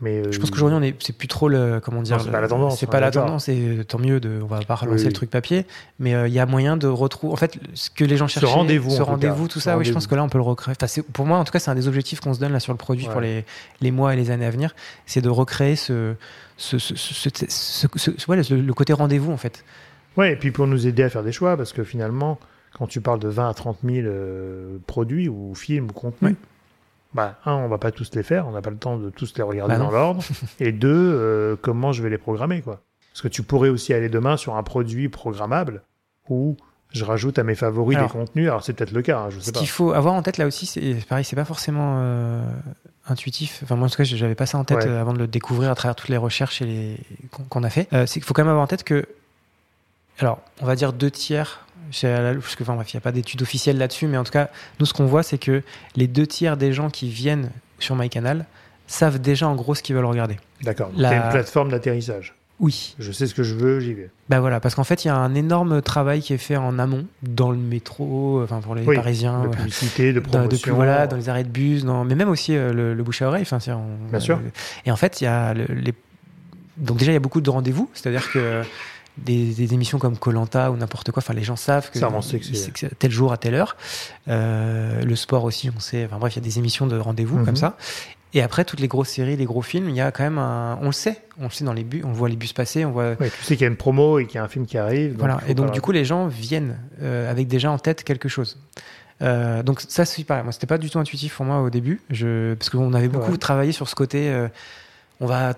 Mais euh, Je pense qu'aujourd'hui, on est, c'est plus trop le, comment dire, c'est pas la tendance, C'est pas la tendance, et tant mieux de, on va pas relancer Oui, le oui. truc papier, mais euh, il y a moyen de retrouver, en fait, ce que les gens Ce cherchaient. rendez-vous, en ce rendez-vous, tout Ce ça, oui, je pense que là, on peut le recréer. Enfin, pour moi, en tout cas, c'est un des objectifs qu'on se donne là sur le produit Ouais. pour les, les mois et les années à venir, c'est de recréer ce, ce, ce, ce, ce- ce- ce- ouais, le, le côté rendez-vous, en fait. Ouais, et puis pour nous aider à faire des choix, parce que finalement, quand tu parles de 20 à 30 000 produits ou films ou contenus, bah, un, on va pas tous les faire, on n'a pas le temps de tous les regarder Bah dans l'ordre. et deux, euh, comment je vais les programmer, quoi? Parce que tu pourrais aussi aller demain sur un produit programmable où je rajoute à mes favoris Alors, des contenus. Alors, c'est peut-être le cas, hein, je sais Ce pas. qu'il faut avoir en tête là aussi, c'est pareil, c'est pas forcément euh, intuitif. Enfin, moi en tout cas, j'avais pas ça en tête Ouais. euh, avant de le découvrir à travers toutes les recherches et les qu'on qu'on a fait. Euh, c'est qu'il faut quand même avoir en tête que, alors, on va dire deux tiers. Parce que, enfin, bref, il n'y a pas d'études officielles là-dessus, mais en tout cas, nous, ce qu'on voit, c'est que les deux tiers des gens qui viennent sur MyCanal savent déjà en gros ce qu'ils veulent regarder. D'accord. La- une plateforme d'atterrissage. Oui, Je sais ce que je veux, j'y vais. bah voilà, parce qu'en fait, il y a un énorme travail qui est fait en amont, dans le métro, enfin pour les Oui, Parisiens, de publicité, de dans, promotion. depuis, voilà, dans les arrêts de bus, dans, mais même aussi euh, le, le bouche à oreille. Enfin, on- Bien sûr. et en fait, il y a le- les. Donc déjà, il y a beaucoup de rendez-vous, c'est-à-dire que des, des émissions comme Colanta ou n'importe quoi, enfin, les gens savent que que tel jour à telle heure. Euh, le sport aussi, on sait. Enfin bref, il y a des émissions de rendez-vous Mhm. comme ça. Et après, toutes les grosses séries, les gros films, il y a quand même un. On le sait, on le sait dans les bus, on voit les bus passer, on voit. Ouais, tu sais qu'il y a une promo et qu'il y a un film qui arrive. donc Voilà. Et donc, du coup, les gens viennent euh, avec déjà en tête quelque chose. Euh, donc, ça, c'est pareil. Moi, c'était pas du tout intuitif pour moi au début, je... parce qu'on avait beaucoup Ouais. travaillé sur ce côté. euh, on va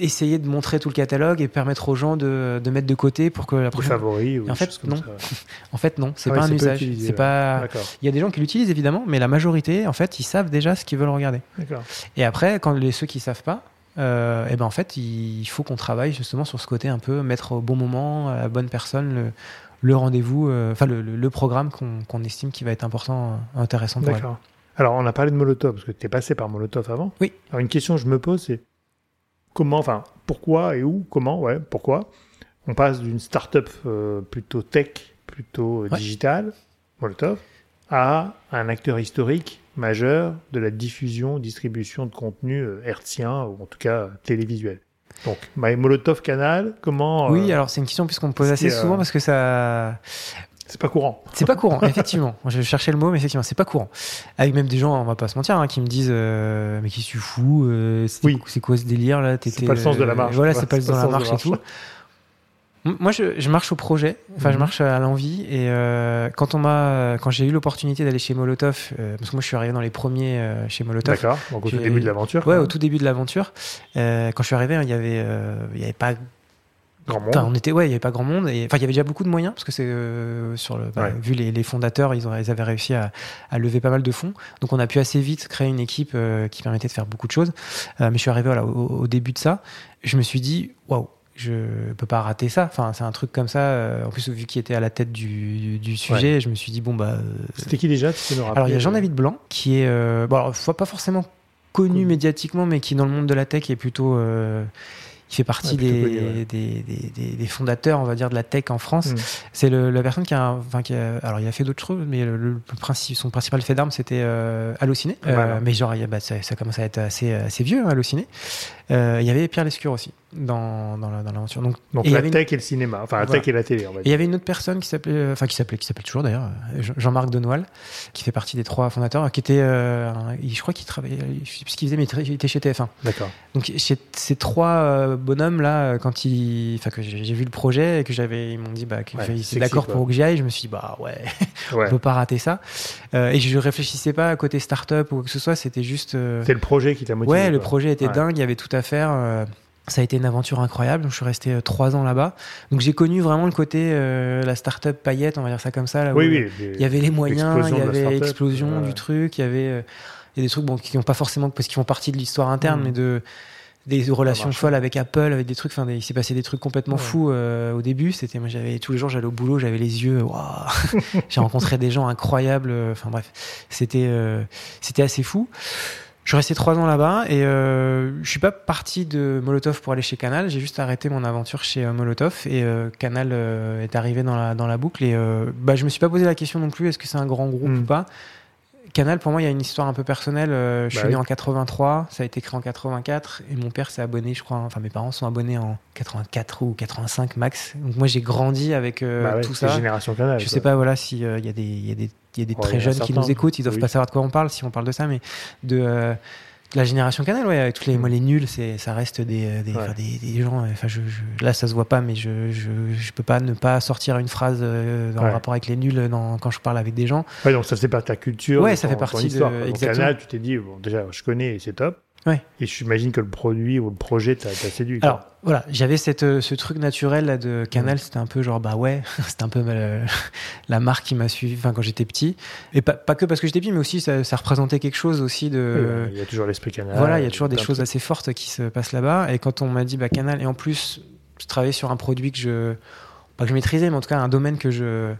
essayer de montrer tout le catalogue et permettre aux gens de, de mettre de côté pour que la prochaine. favoris ou en fait, non. En fait, non, c'est Ah pas ouais, un usage. C'est pas. Il y a des gens qui l'utilisent évidemment, mais la majorité, en fait, ils savent déjà ce qu'ils veulent regarder. Et après, quand les ceux qui savent pas, euh, et ben en fait, il faut qu'on travaille justement sur ce côté un peu mettre au bon moment, à la bonne personne, le, le rendez-vous, euh, enfin le, le- le programme qu'on qu'on estime qui va être important, intéressant pour elle. Alors, on a parlé de Molotov, parce que tu es passé par Molotov avant. Oui. Alors, une question que je me pose, c'est comment, enfin, pourquoi et où, comment, ouais, pourquoi on passe d'une start-up euh, plutôt tech, plutôt euh, Ouais. digitale, Molotov, à un acteur historique majeur de la diffusion, distribution de contenu euh, hertzien, ou en tout cas euh, télévisuel. Donc, My Molotov Canal, comment Oui, alors c'est une question puisqu'on me pose assez souvent parce que ça, c'est pas courant. c'est pas courant, effectivement. Moi, Je cherchais le mot, mais effectivement, c'est pas courant. Avec même des gens, on va pas se mentir, hein, qui me disent, euh, mais qui tu fous euh, c'est Oui. c'est quoi ce délire là T'étais, pas le sens de la euh, marche, Voilà, c'est pas le C'est sens de la marche et tout. Moi, je, je marche au projet. Enfin, je Mhm. marche à l'envie. Et euh, quand on m'a, quand j'ai eu l'opportunité d'aller chez Molotov, euh, parce que moi, je suis arrivé dans les premiers euh, chez Molotov. D'accord. Donc, au tout début de l'aventure. Ouais, au tout début de l'aventure, quand je suis arrivé, il y avait, il y avait pas Grand monde. On était, ouais, il y avait pas grand monde. Et, enfin, il y avait déjà beaucoup de moyens parce que c'est euh, sur le, bah, Ouais. vu les, les fondateurs, ils, ont, ils avaient réussi à, à lever pas mal de fonds. Donc, on a pu assez vite créer une équipe euh, qui permettait de faire beaucoup de choses. Euh, mais je suis arrivé voilà, au, au début de ça. Je me suis dit, waouh, je peux pas rater ça. Enfin, c'est un truc comme ça. euh, en plus, vu qu'il était à la tête du, du sujet, je me suis dit bon bah. C'était qui déjà Tu alors il y a Jean-David Blanc qui est euh, bon alors, pas forcément connu Connu. médiatiquement mais qui dans le monde de la tech est plutôt euh, il fait partie Ouais, des, connu, ouais. des, des, des- fondateurs on va dire de la tech en France Mm. c'est la personne qui a, enfin, qui a alors il a fait d'autres choses mais le, le principe son principal fait d'armes c'était euh, Allociné Euh, Voilà. mais genre bah, ça, ça commence à être assez assez vieux hein, Allociné Euh, il y avait Pierre Lescure aussi dans dans la- dans l'aventure donc Donc la avait une- tech et le cinéma. Enfin, la Voilà. tech et la télé, on va et il y avait une autre personne qui s'appelait, euh, enfin qui s'appelait, qui s'appelle toujours d'ailleurs, euh, Jean- Jean-Marc Denoil, qui fait partie des trois fondateurs, qui était, euh, je crois qu'il travaillait, je sais plus ce qu'il faisait, mais il était chez TF1. D'accord. Donc chez ces trois bonhommes là, euh, quand ils, enfin que j'ai vu le projet et que j'avais, ils m'ont dit bah qu'ils Ouais, d'accord pour que j'y aille, je me suis dit bah ouais, Ouais. on peut pas rater ça. Euh, et je réfléchissais pas à côté start-up ou quoi que ce soit, c'était juste. euh, C'est le projet qui t'a motivé. Ouais, le projet était Ouais. dingue, il y avait tout à faire. euh, ça a été une aventure incroyable. Je suis resté trois ans là-bas. Donc j'ai connu vraiment le côté euh, la start-up paillette, on va dire ça comme ça. Là, Oui, oui. Il y avait les moyens, il y avait l'explosion du truc, il y avait euh, il y a des trucs bon, qui n'ont pas forcément parce qu'ils font partie de l'histoire interne, Mm. mais de des relations folles avec Apple, avec des trucs. Enfin, il s'est passé des trucs complètement Ouais. fous euh, au début. C'était moi, j'avais tous les jours, j'allais au boulot, j'avais les yeux. J'ai rencontré des gens incroyables. euh, Enfin bref, c'était euh, c'était assez fou. Je suis resté trois ans là-bas et euh, je suis pas parti de Molotov pour aller chez Canal. J'ai juste arrêté mon aventure chez euh, Molotov et euh, Canal euh, est arrivé dans la dans la boucle et euh, bah je me suis pas posé la question non plus est-ce que c'est un grand groupe Mm. ou pas. Canal pour moi il y a une histoire un peu personnelle. Euh, je Bah suis né en 83, ça a été créé en 84 et mon père s'est abonné je crois. Enfin mes parents sont abonnés en 84 ou 85 max. Donc moi j'ai grandi avec euh, Bah ouais, tout ça. Génération Canal. Je quoi. sais pas, voilà, s'il y a des, il y a des, il y a des Oh, y très a jeunes qui nous écoutent, ils doivent oui. pas savoir de quoi on parle si on parle de ça, mais de, euh, La génération Canal, ouais, avec tous les, moi, les nuls, c'est, ça reste des, des, des, gens, enfin, je, là, ça se voit pas, mais je, je, je, peux pas ne pas sortir une phrase euh, en rapport avec les nuls dans, quand je parle avec des gens. Ouais, donc ça fait partie de ta culture. Ouais, ça fait partie de. Canal, tu t'es dit, bon, déjà, je connais, c'est top. Ouais. Et j'imagine que le produit ou le projet t'a séduit. Alors voilà, j'avais cette euh, ce truc naturel là de Canal, c'était un peu genre bah ouais, c'était un peu la marque qui m'a suivi enfin quand j'étais petit et pas, pas, que parce que j'étais petit mais aussi ça, ça, représentait quelque chose aussi de il y a toujours l'esprit Canal. Voilà, il y a toujours des choses assez fortes qui se passent là-bas et quand on m'a dit bah Canal et en plus je travaillais sur un produit que je pas que je maîtrisais mais en tout cas un domaine que je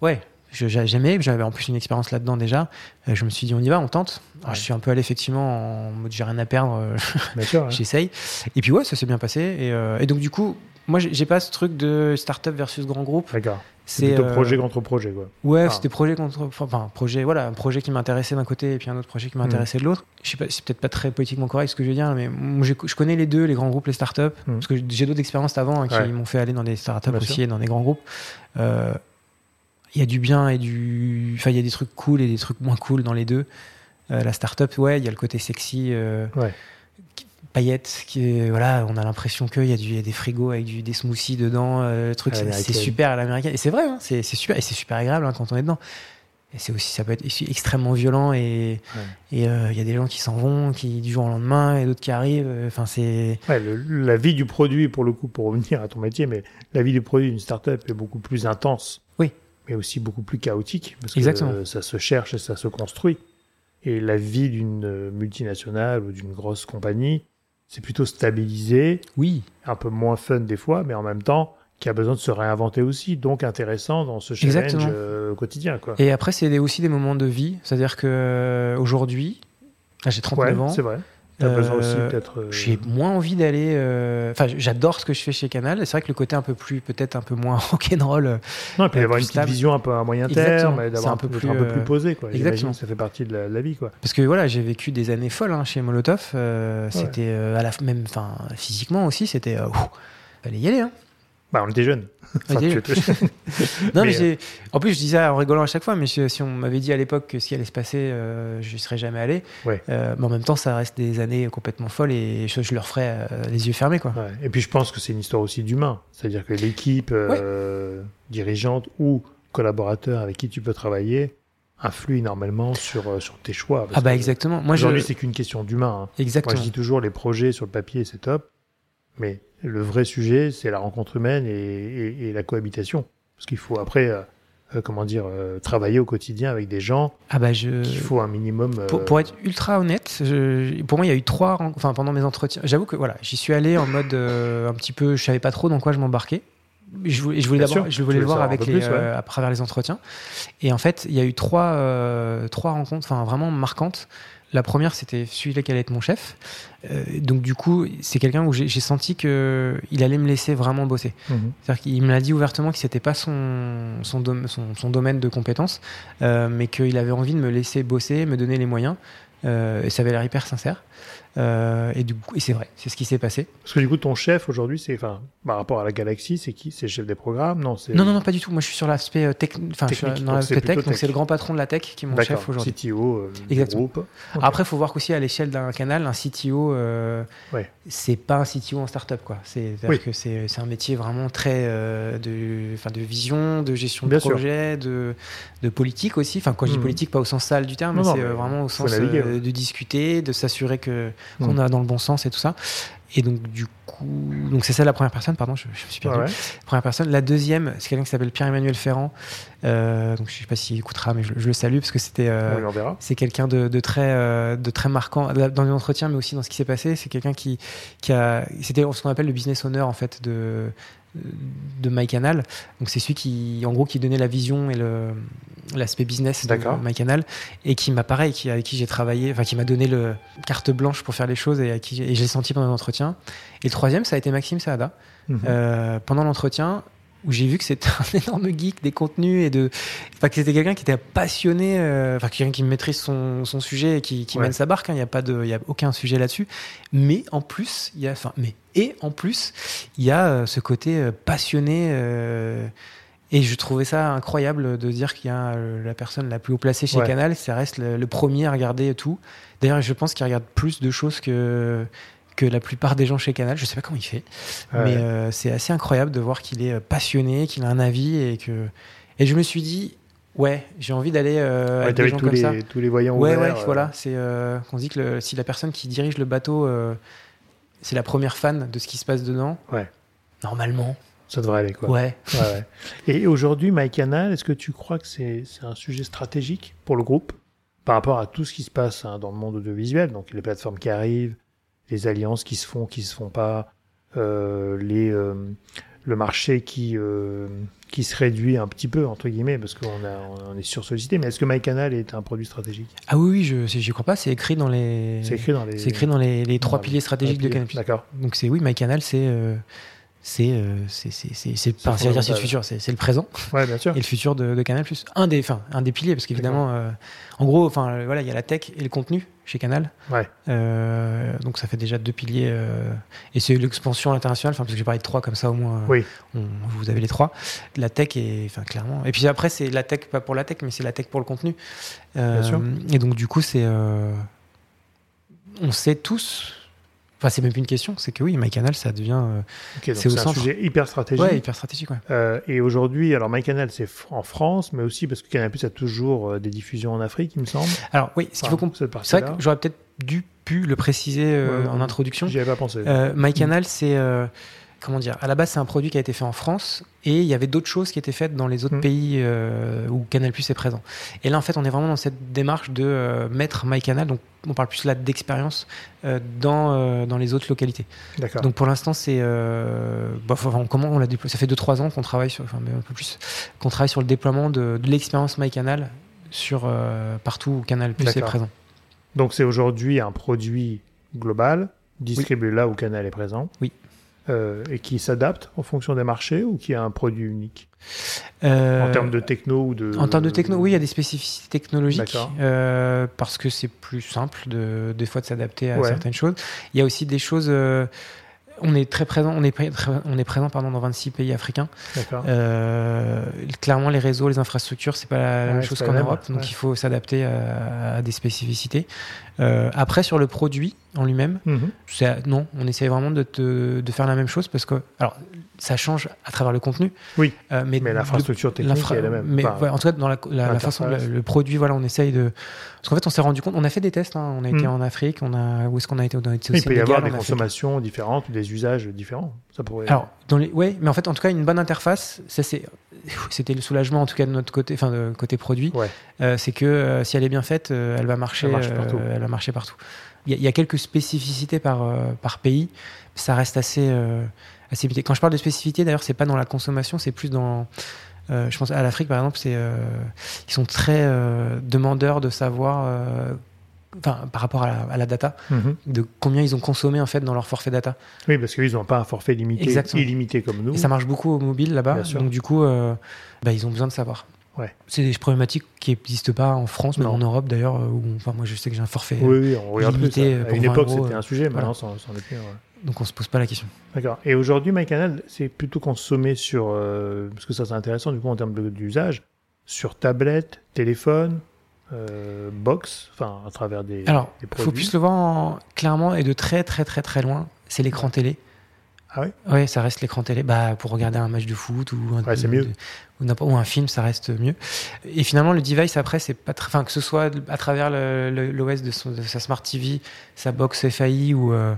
ouais, j'aimais, j'avais en plus une expérience là-dedans déjà. Euh, je me suis dit, on y va, on tente. Je suis un peu allé effectivement en mode j'ai rien à perdre, euh, j'essaye. Et puis ouais, ça s'est bien passé. Et, euh, et, donc du coup, moi j'ai pas ce truc de start-up versus grand groupe. D'accord. C'est plutôt projet contre projet, quoi. Ouais, c'était projet contre, enfin projet, voilà, un projet qui m'intéressait d'un côté et puis un autre projet qui m'intéressait de l'autre. Je sais pas, c'est peut-être pas très politiquement correct ce que je veux dire, mais je connais les deux, les grands groupes, les startups, mmh. parce que j'ai d'autres expériences avant hein, qui m'ont fait aller dans des startups aussi et dans des grands groupes. Euh, il y a du bien et du. Enfin, il y a des trucs cool et des trucs moins cool dans les deux. Euh, la start-up, ouais, il y a le côté sexy. Euh, paillettes, qui voilà, on a l'impression qu'il y, a y a des frigos avec du, des smoothies dedans, euh, truc, c'est super à l'américaine. Et c'est vrai, hein, c'est super, et c'est super agréable hein, quand on est dedans. Et c'est aussi, ça peut être extrêmement violent et il y a des gens qui s'en vont, qui du jour au lendemain, et d'autres qui arrivent. Enfin, c'est. la vie du produit, pour le coup, pour revenir à ton métier, mais la vie du produit d'une start-up est beaucoup plus intense. Oui mais aussi beaucoup plus chaotique, parce que ça se cherche et ça se construit. Et la vie d'une multinationale ou d'une grosse compagnie, c'est plutôt stabilisé, oui. un peu moins fun des fois, mais en même temps, qui a besoin de se réinventer aussi, donc intéressant dans ce challenge euh, quotidien. Quoi. Et après, c'est aussi des moments de vie, c'est-à-dire que euh, aujourd'hui, j'ai 39 ans. C'est vrai. Euh, peut-être. Euh, j'ai moins envie d'aller. Euh, enfin, j'adore ce que je fais chez Canal. C'est vrai que le côté un peu plus, peut-être un peu moins rock'n'roll. Non, et puis avoir une petite vision un peu à moyen terme, d'avoir un, peu plus, un peu plus posé. Quoi. Exactement. Ça fait partie de la, vie, quoi. Parce que voilà, j'ai vécu des années folles hein, chez Molotov. C'était à la même, enfin, physiquement aussi, c'était. fallait y aller. Hein. Bah, on était jeunes. non, mais, euh, en plus, je disais en rigolant à chaque fois, mais si on m'avait dit à l'époque que ce qui allait se passer, euh, je n'y serais jamais allé. Euh, mais en même temps, ça reste des années complètement folles et je, je leur ferais les yeux fermés. Quoi. Et puis, je pense que c'est une histoire aussi d'humain. C'est-à-dire que l'équipe dirigeante ou collaborateur avec qui tu peux travailler influe énormément sur, sur tes choix. Ah, bah, exactement. Moi, aujourd'hui, c'est qu'une question d'humain. Hein. Exactement. Moi, je dis toujours les projets sur le papier, c'est top. Mais le vrai sujet, c'est la rencontre humaine et, la cohabitation. Parce qu'il faut après, euh, euh, comment dire, euh, travailler au quotidien avec des gens. Ah bah je. Il faut un minimum. Pour, être ultra honnête, pour moi, il y a eu trois. Enfin, pendant mes entretiens, j'avoue que voilà, j'y suis allé en mode un petit peu, je savais pas trop dans quoi je m'embarquais. Je voulais, je voulais d'abord, je voulais le voir avec les, à travers les entretiens. Et en fait, il y a eu trois, trois rencontres, enfin vraiment marquantes. La première, c'était celui-là qui allait être mon chef. Euh, donc du coup, c'est quelqu'un où j'ai senti que il allait me laisser vraiment bosser. Mhm. C'est-à-dire qu'il me l'a dit ouvertement que c'était pas son son, son, domaine de compétence, euh, mais qu'il avait envie de me laisser bosser, me donner les moyens. Euh, et ça avait l'air hyper sincère. Euh, et, du coup, et c'est vrai, c'est ce qui s'est passé. Parce que du coup, ton chef aujourd'hui, c'est, enfin, par rapport à la galaxie, c'est qui? C'est le chef des programmes? Non, non, non, non, pas du tout. Moi, je suis sur l'aspect euh, tech, enfin, dans l'aspect tech, donc c'est le grand patron de la tech qui est mon chef aujourd'hui. CTO euh, Exactement. groupe. Après, il faut voir qu'aussi à l'échelle d'un canal, un CTO, euh, ouais. c'est pas un CTO en startup, quoi. C'est oui. que c'est un métier vraiment très de, enfin, de vision, de gestion de projet, de, de politique aussi. Enfin, quand je dis hmm. politique, pas au sens sale du terme, mais c'est vraiment au sens de discuter, de s'assurer que qu'on mm. a dans le bon sens et tout ça. Et donc, du coup, donc c'est ça la première personne, pardon, je, me suis perdu. Première personne. La deuxième, c'est quelqu'un qui s'appelle Pierre-Emmanuel Ferrand. Euh, donc, je sais pas s'il écoutera, mais je, le salue parce que c'était, euh, c'est quelqu'un de, de, très, euh, de très marquant dans l'entretien, mais aussi dans ce qui s'est passé. C'est quelqu'un qui, qui a, c'était ce qu'on appelle le business owner, en fait, de, de MyCanal. Donc c'est celui qui, en gros, qui donnait la vision et le l'aspect business de MyCanal et qui m'a pareil, qui avec qui j'ai travaillé, enfin qui m'a donné le carte blanche pour faire les choses et à qui et j'ai senti pendant l'entretien. Et le troisième, ça a été Maxime Saada. Mhm. Euh, pendant l'entretien, où j'ai vu que c'était un énorme geek des contenus et de, enfin que c'était quelqu'un qui était passionné, euh, enfin quelqu'un qui maîtrise son, son, sujet et qui, qui mène sa barque. Hein. Il n'y a pas de, il y a aucun sujet là-dessus. Mais en plus, il y a, enfin, mais et en plus, il y a euh, ce côté euh, passionné Et je trouvais ça incroyable de dire qu'il y a la personne la plus haut placée chez Canal, ça reste le, premier à regarder tout. D'ailleurs, je pense qu'il regarde plus de choses que que la plupart des gens chez Canal. Je sais pas comment il fait, mais c'est assez incroyable de voir qu'il est passionné, qu'il a un avis et que. Et je me suis dit, Ouais, j'ai envie d'aller euh, avec des gens tous comme les, ça. Tous les voyants ouais, ouverts, Ouais, voilà. C'est euh, qu'on dit que si la personne qui dirige le bateau, euh, c'est la première fan de ce qui se passe dedans. Ouais. Normalement. Ça devrait aller, quoi. Ouais. ouais, ouais. Et aujourd'hui, MyCanal, est-ce que tu crois que c'est un sujet stratégique pour le groupe par rapport à tout ce qui se passe hein, dans le monde audiovisuel? Donc, les plateformes qui arrivent, les alliances qui se font, qui se font pas, les, le marché qui qui se réduit un petit peu, entre guillemets, parce qu'on on est sursollicité. Mais est-ce que MyCanal est un produit stratégique? Ah oui, oui, je n'y crois pas. C'est écrit dans les. C'est écrit dans les. C'est écrit dans les, les trois piliers stratégiques de Canal+. D'accord. Donc c'est oui, MyCanal, c'est. Euh, c'est euh, c'est c'est enfin, dire c'est le futur c'est le présent ouais bien sûr et le futur de, de Canal un des enfin un des piliers parce qu'évidemment euh, en gros enfin voilà il y a la tech et le contenu chez Canal. Ouais. Euh, donc ça fait déjà deux piliers. Euh, et c'est l'expansion internationale, parce que j'ai parlé de trois comme ça au moins. Oui. vous avez les trois. La tech est, enfin clairement. Et puis après c'est la tech pas pour la tech, mais c'est la tech pour le contenu. Bien sûr. Euh, et donc du coup c'est, on sait tous Enfin, c'est même plus une question, c'est que oui, MyCanal, ça devient. Euh, c'est un sujet hyper stratégique. Ouais, hyper stratégique, ouais. Euh, et aujourd'hui, alors MyCanal, c'est en France, mais aussi parce que Canal Plus a toujours euh, des diffusions en Afrique, il me semble. Alors, oui, ce qu'il faut qu'on. C'est vrai que j'aurais peut-être dû pu le préciser en introduction. J'y avais pas pensé. MyCanal, c'est comment dire, à la base, c'est un produit qui a été fait en France et il y avait d'autres choses qui étaient faites dans les autres mm. pays euh, où Canal Plus est présent. Et là, en fait, on est vraiment dans cette démarche de euh, mettre MyCanal, donc on parle plus là d'expérience, euh, dans, dans les autres localités. Donc pour l'instant, c'est. Bah, comment on l'a déployé Ça fait 2-3 ans qu'on travaille sur, enfin, un peu plus, qu'on travaille sur le déploiement de, de l'expérience MyCanal sur, partout où Canal Plus est présent. Donc c'est aujourd'hui un produit global distribué là où Canal est présent. Oui. Euh, et qui s'adapte en fonction des marchés ou qui a un produit unique euh, En termes de techno ou de... En termes de techno, oui, il y a des spécificités technologiques euh, parce que c'est plus simple de, des fois de s'adapter à certaines choses. Il y a aussi des choses on est très présent, on est, on est présent pardon, dans 26 pays africains. Euh, clairement, les réseaux, les infrastructures, c'est pas la même chose qu'en Europe, donc il faut s'adapter à, des spécificités. Euh, après, sur le produit en lui-même, mhm. non, on essaie vraiment de, de, faire la même chose parce que, alors, ça change à travers le contenu. Oui. Euh, mais, l'infrastructure technique est la même. Mais en tout cas, dans la, façon, le, produit, voilà, on essaye de. Parce qu'en fait, on s'est rendu compte, on a fait des tests. Hein, on a été mhm. en Afrique, on a où est-ce qu'on a été, on a été Il peut y avoir des consommations différentes, des usages différents. Ça pourrait. Alors, dans les, ouais, mais en fait, en tout cas, une bonne interface, ça c'est, c'était le soulagement en tout cas de notre côté, enfin de côté produit. Euh, c'est que euh, si elle est bien faite, elle va marcher, elle va marcher partout. Il y, a quelques spécificités par par pays, ça reste assez assez Quand je parle de spécificité, d'ailleurs, c'est pas dans la consommation, c'est plus dans. Euh, je pense à l'Afrique, par exemple, c'est euh, ils sont très euh, demandeurs de savoir. Enfin, par rapport à la, data, mhm. de combien ils ont consommé en fait dans leur forfait data. Oui, parce qu'ils n'ont pas un forfait limité, illimité comme nous. Et ça marche beaucoup au mobile là-bas, donc du coup, bah, ils ont besoin de savoir. Ouais. C'est des problématiques qui n'existent pas en France, même en Europe d'ailleurs. Où, enfin, moi, je sais que j'ai un forfait. Oui, oui on regarde plus. À une époque, c'était un sujet, maintenant, c'en est plus. Donc on se pose pas la question. D'accord. Et aujourd'hui, MyCanal, c'est plutôt consommé sur, euh, parce que ça c'est intéressant du coup en termes d'usage, sur tablette, téléphone, euh, box, enfin à travers des. Alors, il faut plus le voir clairement et de très très très très loin, c'est l'écran télé. Ah oui Oui, ça reste l'écran télé. Bah, pour regarder un match de foot ou un, ouais, mieux. ou, un film, ça reste mieux. Et finalement, le device après, c'est pas enfin que ce soit à travers l'OS de, de, sa smart TV, sa box FAI ou euh,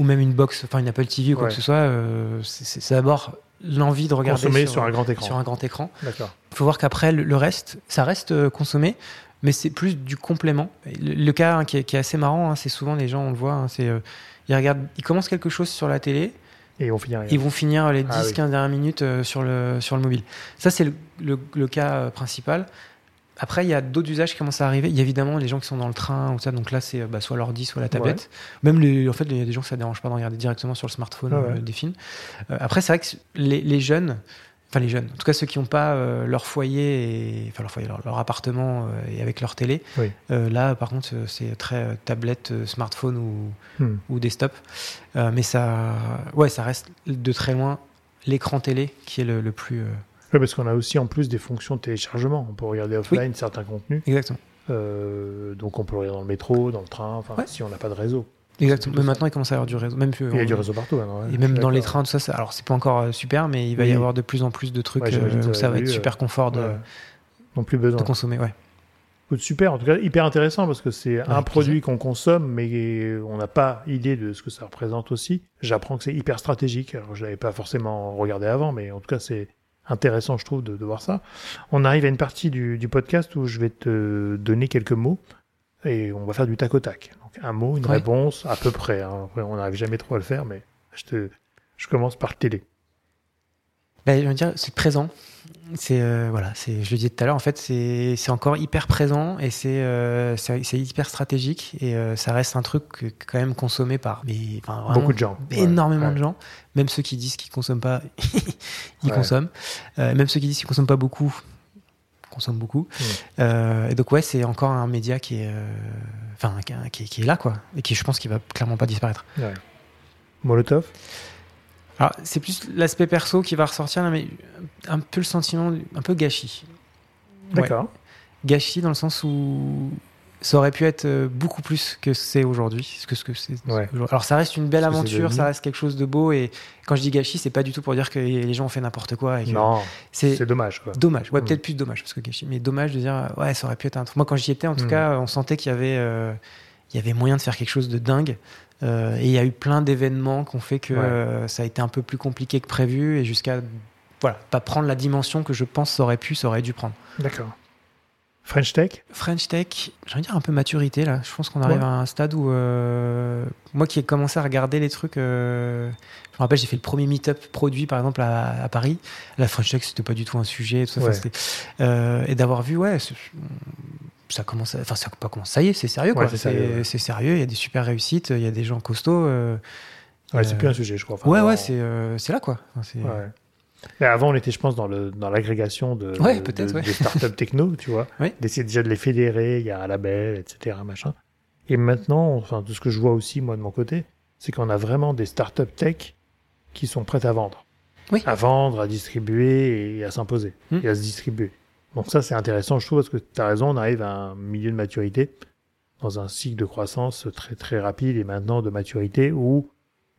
ou même une box, enfin une Apple TV ou quoi que ce soit, euh, c'est d'abord l'envie de regarder consommer sur, un grand écran. Sur un grand écran. D'accord. Il faut voir qu'après le, reste, ça reste euh, consommé, mais c'est plus du complément. Le, cas hein, qui, est, assez marrant, hein, c'est souvent les gens, on le voit, hein, c'est euh, ils regardent, ils commencent quelque chose sur la télé. Et ils vont finir, ils vont finir les 10-15 ah dernières minutes sur, le, sur le mobile. Ça, c'est le, le, cas principal. Après, il y a d'autres usages qui commencent à arriver. Il y a évidemment les gens qui sont dans le train ou ça. Donc là, c'est bah, soit l'ordi, soit la tablette. Même les, en fait, il y a des gens que ça dérange pas de regarder directement sur le smartphone euh, des films. Euh, après, c'est vrai que les, jeunes, enfin les jeunes, en tout cas ceux qui n'ont pas euh, leur foyer, et, enfin leur foyer, leur, appartement et avec leur télé. là, par contre, c'est très tablette, smartphone ou, hmm. ou desktop. mais ça, ouais, ça reste de très loin l'écran télé qui est le, plus Oui, parce qu'on a aussi en plus des fonctions de téléchargement. On peut regarder offline certains contenus. Exactement. Euh, donc on peut regarder dans le métro, dans le train, enfin si on n'a pas de réseau. Exactement. Mais maintenant, il commence à y avoir du réseau. Même, il y a du réseau partout maintenant. et même dans les trains, tout ça, alors c'est pas encore euh, super, mais il va y avoir de plus en plus de trucs. Euh, donc ça va être super confort de, non plus besoin. de consommer. Ouais. Super, en tout cas hyper intéressant parce que c'est un produit qu'on consomme, mais on n'a pas idée de ce que ça représente aussi. J'apprends que c'est hyper stratégique. Alors je l'avais pas forcément regardé avant, mais en tout cas c'est intéressant, je trouve, de, voir ça. On arrive à une partie du, podcast où je vais te donner quelques mots et on va faire du tac au tac. Donc un mot, une réponse, à peu près. Hein. on n'arrive jamais trop à le faire, mais je, te, je commence par télé. Ben, je veux dire, c'est présent c'est euh, voilà, c'est je le disais tout à l'heure en fait, c'est c'est encore hyper présent et c'est euh, c'est hyper stratégique et euh, ça reste un truc quand même consommé par mais beaucoup de gens, énormément de gens, même ceux qui disent qu'ils consomment pas, ils consomment, même ceux qui disent qu'ils consomment pas beaucoup, consomment beaucoup. et donc ouais, c'est encore un média qui est enfin qui, qui, est là quoi et qui je pense qu'il va clairement pas disparaître. Molotov? Alors, c'est plus l'aspect perso qui va ressortir, mais un peu le sentiment, un peu gâchis. D'accord. Gâchis dans le sens où ça aurait pu être euh, beaucoup plus que c'est aujourd'hui. Que ce que c'est. Alors, ça reste une belle aventure, ça reste quelque chose de beau. Et quand je dis gâchis, c'est pas du tout pour dire que les gens ont fait n'importe quoi. Et non, c'est dommage. Quoi. Dommage, ouais, mm. peut-être plus dommage parce que gâchis, mais dommage de dire ouais, ça aurait pu être un truc. Moi, quand j'y étais, en tout mm. cas, on sentait qu'il y avait, euh, il y avait moyen de faire quelque chose de dingue. Euh, et il y a eu plein d'événements qui ont fait que euh, ça a été un peu plus compliqué que prévu et jusqu'à voilà, pas prendre la dimension que je pense ça aurait pu, ça aurait dû prendre. D'accord. French Tech French Tech, j'ai envie de dire un peu maturité là. Je pense qu'on arrive à un stade où euh, moi qui ai commencé à regarder les trucs, je me rappelle j'ai fait le premier meet-up produit par exemple à, Paris. La French Tech c'était pas du tout un sujet, tout ça, et d'avoir vu ouais ça commence, enfin ça pas commence, ça y est, c'est sérieux quoi. c'est sérieux, il y a des super réussites, il y a des gens costauds. Euh, ouais, c'est plus un sujet, je crois. ouais, ouais, c'est euh, c'est là quoi. Mais avant, on était, je pense, dans le dans l'agrégation de, des startups techno, tu vois, d'essayer déjà de les fédérer. Il y a un label, etc., machin. Et maintenant, enfin, tout ce que je vois aussi moi de mon côté, c'est qu'on a vraiment des startups tech qui sont prêtes à vendre, oui. à vendre, à distribuer et à s'imposer hmm. et à se distribuer. Donc ça, c'est intéressant, je trouve, parce que tu as raison, on arrive à un milieu de maturité, dans un cycle de croissance très très rapide et maintenant de maturité où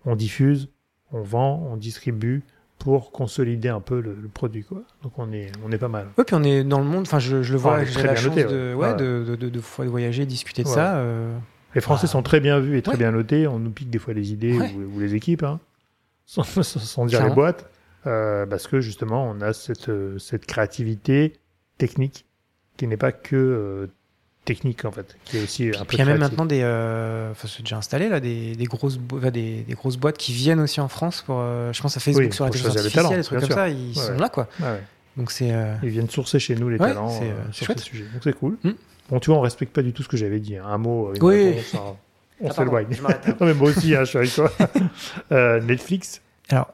on diffuse, on vend, on distribue pour consolider un peu le, produit. Quoi. Donc on est, on est pas mal. Oui, puis on est dans le monde, enfin je, je le vois, j'ai la chance de, ouais, de, de, de, de, voyager, discuter de ça. Euh... Les Français sont très bien vus et très bien notés, on nous pique des fois les idées ou, les équipes, hein. sans, sans dire les boîtes, euh, parce que justement on a cette, cette créativité technique qui n'est pas que euh, technique en fait, qui est aussi un peu. Il y a même maintenant des, euh, enfin c'est déjà installé là, des, des grosses, des, des, grosses boîtes qui viennent aussi en France pour, euh, je pense à Facebook sur l'intelligence artificielle, des trucs comme ça, ils sont là quoi. Donc c'est. Ils viennent sourcer chez nous les talents sur ce sujet. Donc c'est cool. Hmm. Bon, tu vois, on respecte pas du tout ce que j'avais dit. Hein. Un mot, une oui. réponse, on ah, s'éloigne. non mais moi aussi, hein, je suis avec toi. Netflix. Alors,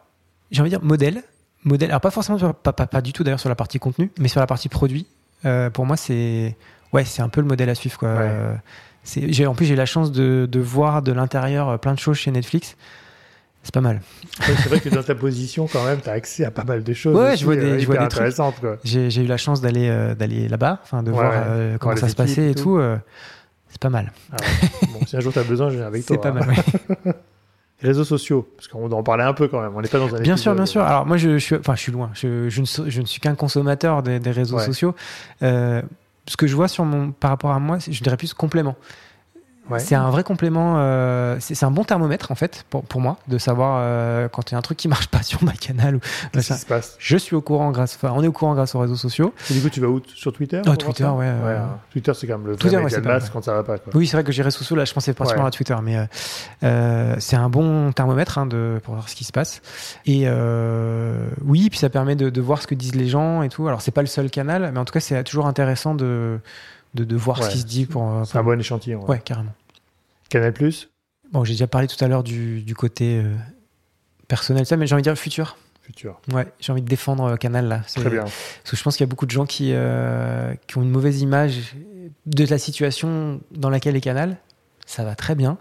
j'ai envie de dire modèle modèle. Alors pas forcément, pas, pas, pas, du tout d'ailleurs sur la partie contenu, mais sur la partie produit. Euh, pour moi, c'est ouais, c'est un peu le modèle à suivre. Quoi. j'ai, en plus, j'ai eu la chance de, de voir de l'intérieur euh, plein de choses chez Netflix. C'est pas mal. c'est vrai que dans ta position, quand même, tu as accès à pas mal de choses. Ouais, je vois des, euh, je vois des intéressantes. J'ai, eu la chance d'aller, d'aller là-bas, enfin, de voir comment ça se passait et tout. c'est pas mal. Ah bon, si un jour tu as besoin, je viens avec toi. C'est pas hein. mal, Les réseaux sociaux, parce qu'on en parlait un peu quand même. On n'est pas dans un. Bien sûr, bien sûr. Alors moi, je, suis, enfin, je suis loin. Je, je, ne, je ne, suis qu'un consommateur des, des réseaux sociaux. Ce que je vois sur mon, par rapport à moi, je dirais plus complément. C'est un vrai complément. Euh, c'est un bon thermomètre en fait pour, pour moi de savoir euh, quand il y a un truc qui marche pas sur ma canal ou. Qu'est-ce qui se passe? Je suis au courant grâce. Enfin, on est au courant grâce aux réseaux sociaux. Et du coup, tu vas où sur Twitter oh, Twitter, ouais. ouais hein. Twitter, c'est quand même le Twitter, ouais, de quand ça va pas. Quoi. Oui, c'est vrai que j'ai réseaux sociaux. Là, je pensais principalement à Twitter, mais euh, euh, c'est un bon thermomètre hein, de pour voir ce qui se passe. Et euh, oui, puis ça permet de, de voir ce que disent les gens et tout. Alors, c'est pas le seul canal, mais en tout cas, c'est toujours intéressant de de, de voir ce qui se dit pour. C'est un bon échantillon. Ouais, carrément. Canal Plus Bon, j'ai déjà parlé tout à l'heure du, du, côté euh, personnel, ça, mais j'ai envie de dire futur. Futur. Ouais, j'ai envie de défendre euh, Canal là. Très bien. Parce que je pense qu'il y a beaucoup de gens qui, euh, qui ont une mauvaise image de la situation dans laquelle est Canal. Ça va très bien.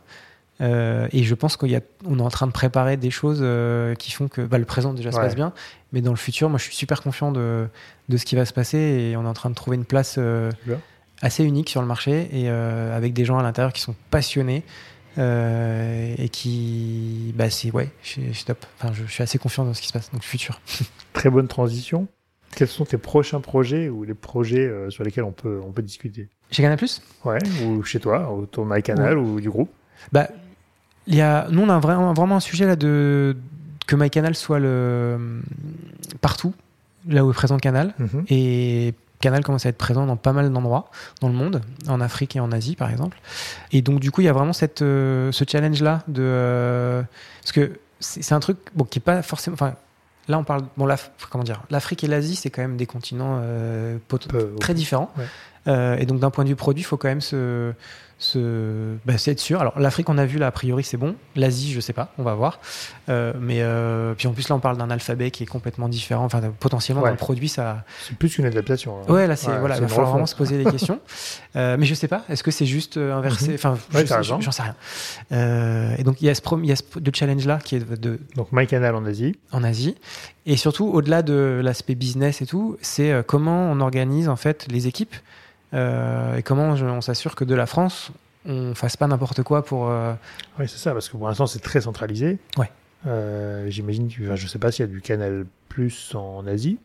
et je pense qu'on est en train de préparer des choses qui font que bah, le présent déjà se passe bien, mais dans le futur, moi je suis super confiant de, de, ce qui va se passer et on est en train de trouver une place assez unique sur le marché et avec des gens à l'intérieur qui sont passionnés. et qui, bah c'est ouais, je, je, enfin, je, je, suis assez confiant dans ce qui se passe, donc futur. Très bonne transition. Quels sont tes prochains projets ou les projets euh, sur lesquels on peut, on peut discuter? Chez Canal Plus? Ouais, ou chez toi, autour de MyCanal ou du groupe? Bah, y a, Nous, on a vraiment, vraiment un sujet là de que MyCanal soit le, partout, là où est présent Canal. Mhm. Et Canal commence à être présent dans pas mal d'endroits dans le monde, en Afrique et en Asie par exemple. Et donc du coup, il y a vraiment cette, euh, ce challenge-là de... Euh, parce que c'est un truc bon, qui est pas forcément... Enfin, Là, on parle. Bon, la, comment dire L'Afrique et l'Asie, c'est quand même des continents euh, très différents. Et donc, d'un point de vue produit, il faut quand même se, se bah, être sûr. Alors l'Afrique, on a vu là a priori c'est bon. L'Asie, je sais pas, on va voir. Euh, mais euh, puis en plus là, on parle d'un alphabet qui est complètement différent. Enfin, potentiellement dans le produit, ça. C'est plus qu'une adaptation. Hein. Ouais, là c'est voilà, il va falloir vraiment se poser des questions. Euh, mais je sais pas. Est-ce que c'est juste inversé? Mhm. Enfin, j'en sais rien. Et donc il y a ce il y a ce challenge là qui est de. Donc MyCanal en Asie. En Asie. Et surtout au-delà de l'aspect business et tout, c'est comment on organise en fait les équipes et comment on s'assure que de la France, on fasse pas n'importe quoi pour. Euh, oui, c'est ça, parce que pour l'instant, c'est très centralisé. Ouais. Euh, j'imagine, enfin, je sais pas s'il y a du Canal Plus en Asie.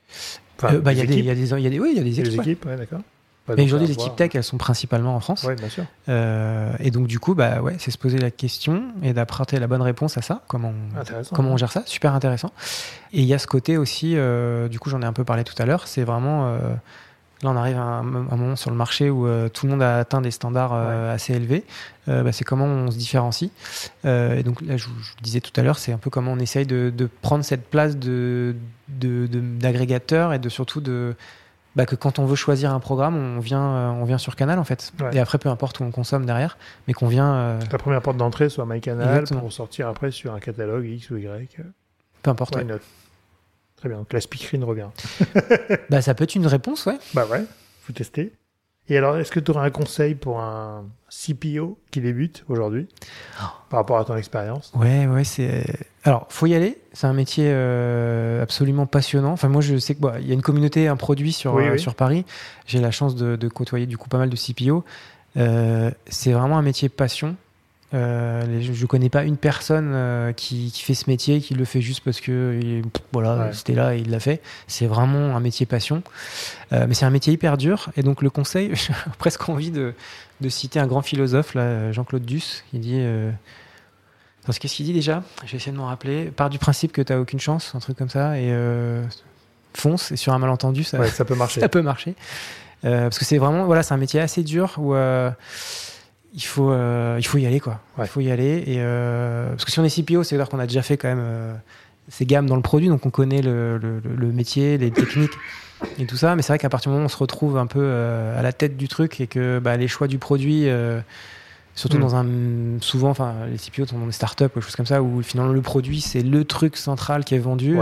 Enfin, bah, il y, a des, y a des, y a des, oui, il y a des équipes. Des équipes, ouais, d'accord. Mais aujourd'hui, les équipes tech, elles sont principalement en France. Oui, bien sûr. Euh, et donc, du coup, bah, ouais, c'est se poser la question et d'apporter la bonne réponse à ça. Comment on, comment on gère ça? Super intéressant. Et il y a ce côté aussi, euh, du coup, j'en ai un peu parlé tout à l'heure, c'est vraiment euh, Là, on arrive à un, moment sur le marché où euh, tout le monde a atteint des standards euh, assez élevés. Euh, bah, c'est comment on se différencie. et donc, là, je vous, disais tout à l'heure, c'est un peu comment on essaye de, prendre cette place de, d'agrégateur et de surtout de bah, que quand on veut choisir un programme, on vient, on vient sur Canal en fait. Et après, peu importe où on consomme derrière, mais qu'on vient. La première porte d'entrée soit MyCanal pour sortir après sur un catalogue X ou Y. Peu importe. Très bien, donc la speakerine revient. bah, ça peut être une réponse, ouais. Bah ouais, faut tester. Et alors, est-ce que tu aurais un conseil pour un CPO qui débute aujourd'hui par rapport à ton expérience? Ouais, ouais, c'est. Alors, faut y aller. C'est un métier euh, absolument passionnant. Enfin, moi, je sais que bah, y a une communauté, un produit sur euh, sur Paris. J'ai la chance de, côtoyer du coup pas mal de CPO. Euh, c'est vraiment un métier passion. Euh, je ne connais pas une personne euh, qui, qui, fait ce métier, qui le fait juste parce que voilà, c'était là et il l'a fait. C'est vraiment un métier passion. Euh, mais c'est un métier hyper dur. Et donc le conseil, j'ai presque envie de, de, citer un grand philosophe, Jean-Claude Duss, qui dit... Qu'est-ce qu'il dit déjà? Je vais essayer de m'en rappeler. Part du principe que tu n'as aucune chance, un truc comme ça, et fonce. Et sur un malentendu, ça, ça peut marcher. ça peut marcher. parce que c'est vraiment, voilà, c'est un métier assez dur où il faut, euh, il faut y aller, quoi. Il faut y aller. Et, euh, parce que si on est CPO, c'est-à-dire qu'on a déjà fait quand même euh, ces gammes dans le produit, donc on connaît le, le, métier, les techniques et tout ça. Mais c'est vrai qu'à partir du moment où on se retrouve un peu à la tête du truc et que bah, les choix du produit, surtout mm. dans un. Souvent, enfin, les CPO sont dans des startups ou des choses comme ça, où finalement le produit, c'est le truc central qui est vendu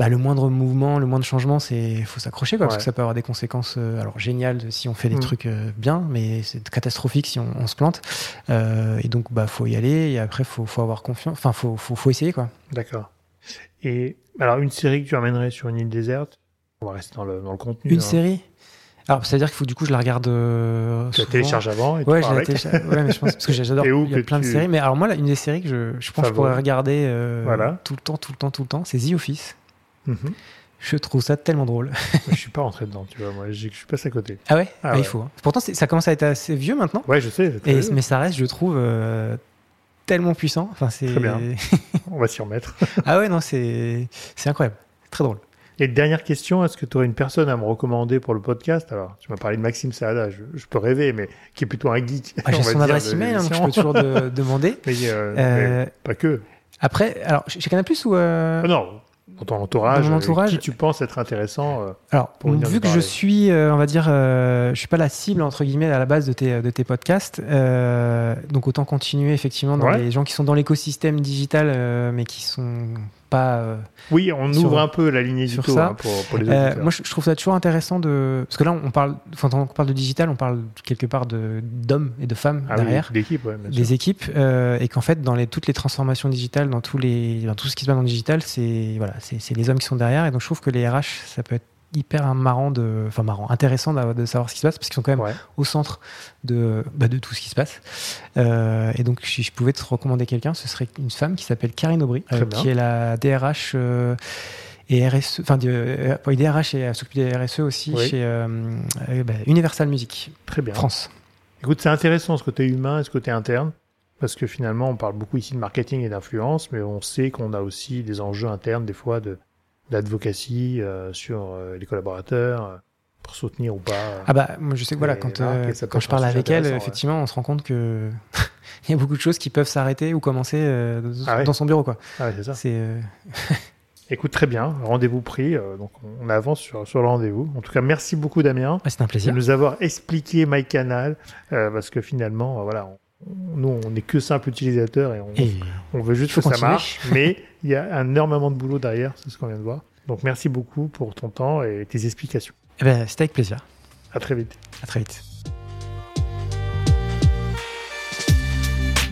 bah, le moindre mouvement, le moindre changement, c'est faut s'accrocher parce que ça peut avoir des conséquences euh, alors géniales si on fait des mm. trucs euh, bien, mais c'est catastrophique si on, se plante. Euh, et donc bah faut y aller et après faut faut avoir confiance, enfin faut, faut faut essayer quoi. D'accord. Et alors une série que tu amènerais sur une île déserte, on va rester dans le dans le contenu. Une hein. série? Alors, c'est-à-dire qu'il faut du coup je la regarde. Euh, tu la télécharges avant et Ouais, je la télécharge. ouais, mais je pense parce que j'adore. Il y a plein de séries. Mais alors moi, là, une des séries que je, je pense que je pourrais regarder tout le temps, tout le temps, tout le temps, c'est The Office. Mhm. Je trouve ça tellement drôle. je suis pas rentré dedans, tu vois. Moi, je suis passé à côté. Ah ouais, ah ah, Il faut. Hein. Pourtant, ça commence à être assez vieux maintenant. Ouais, je sais. mais ça reste, je trouve, euh, tellement puissant. Enfin, c'est. Très bien. On va s'y remettre. ah ouais, non, c'est incroyable. Très drôle. Et dernière question, est-ce que tu aurais une personne à me recommander pour le podcast? Alors, tu m'as parlé de Maxime Saada, je, peux rêver, mais qui est plutôt un geek. Ah, J'ai son adresse email, hein, donc je peux toujours demander. Mais, euh, euh, pas que. Après, alors, chez Canal Plus ou. Ah non, dans ton entourage, dans mon entourage qui tu penses être intéressant euh, Alors, vu que je suis, euh, on va dire, euh, je suis pas la cible entre guillemets à la base de tes, de tes podcasts, donc autant continuer effectivement dans les gens qui sont dans l'écosystème digital, mais qui sont pas. Euh, oui, on ouvre un peu la ligne sur ça. Hein, pour, les euh, moi, je, trouve ça toujours intéressant de parce que là, on parle, quand on parle de digital, on parle quelque part de d'hommes et de femmes ah derrière, d'équipes, ouais, des équipes, euh, et qu'en fait, dans les, toutes les transformations digitales, dans tous les, dans tout ce qui se passe dans le digital, c'est voilà, c'est les hommes qui sont derrière, et donc je trouve que les RH, ça peut être hyper marrant de enfin marrant intéressant de, savoir ce qui se passe parce qu'ils sont quand même au centre de bah, de tout ce qui se passe. Euh, et donc si je pouvais te recommander quelqu'un ce serait une femme qui s'appelle Karine Aubry euh, qui est la DRH euh, et RSE enfin DRH et s'occupe des RSE aussi chez bah, Universal Music très bien. France. Écoute c'est intéressant ce côté humain et ce côté interne parce que finalement on parle beaucoup ici de marketing et d'influence mais on sait qu'on a aussi des enjeux internes des fois de d'advocacy euh, sur euh, les collaborateurs euh, pour soutenir ou pas. Ah bah moi je sais que voilà quand quand je parle avec elle effectivement on se rend compte que il y a beaucoup de choses qui peuvent s'arrêter ou commencer ah dans son bureau quoi. Ah ouais, c'est ça. C'est Écoute, très bien, rendez-vous pris, donc on avance sur, sur le rendez-vous. En tout cas, merci beaucoup Damien. Ah, c'est un plaisir. De nous avoir expliqué MyCanal, parce que finalement, voilà, nous, on n'est que simple utilisateur et on, veut juste que ça marche. mais il y a énormément de boulot derrière, c'est ce qu'on vient de voir. Donc merci beaucoup pour ton temps et tes explications. Eh ben, C'était avec plaisir. À très vite. À très vite.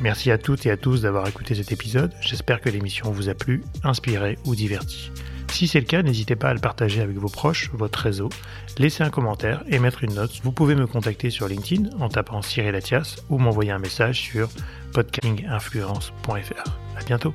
Merci à toutes et à tous d'avoir écouté cet épisode. J'espère que l'émission vous a plu, inspiré ou diverti. Si c'est le cas, n'hésitez pas à le partager avec vos proches, votre réseau, laissez un commentaire et mettre une note. Vous pouvez me contacter sur LinkedIn en tapant Cyril Atias ou m'envoyer un message sur podcastinginfluence.fr. À bientôt.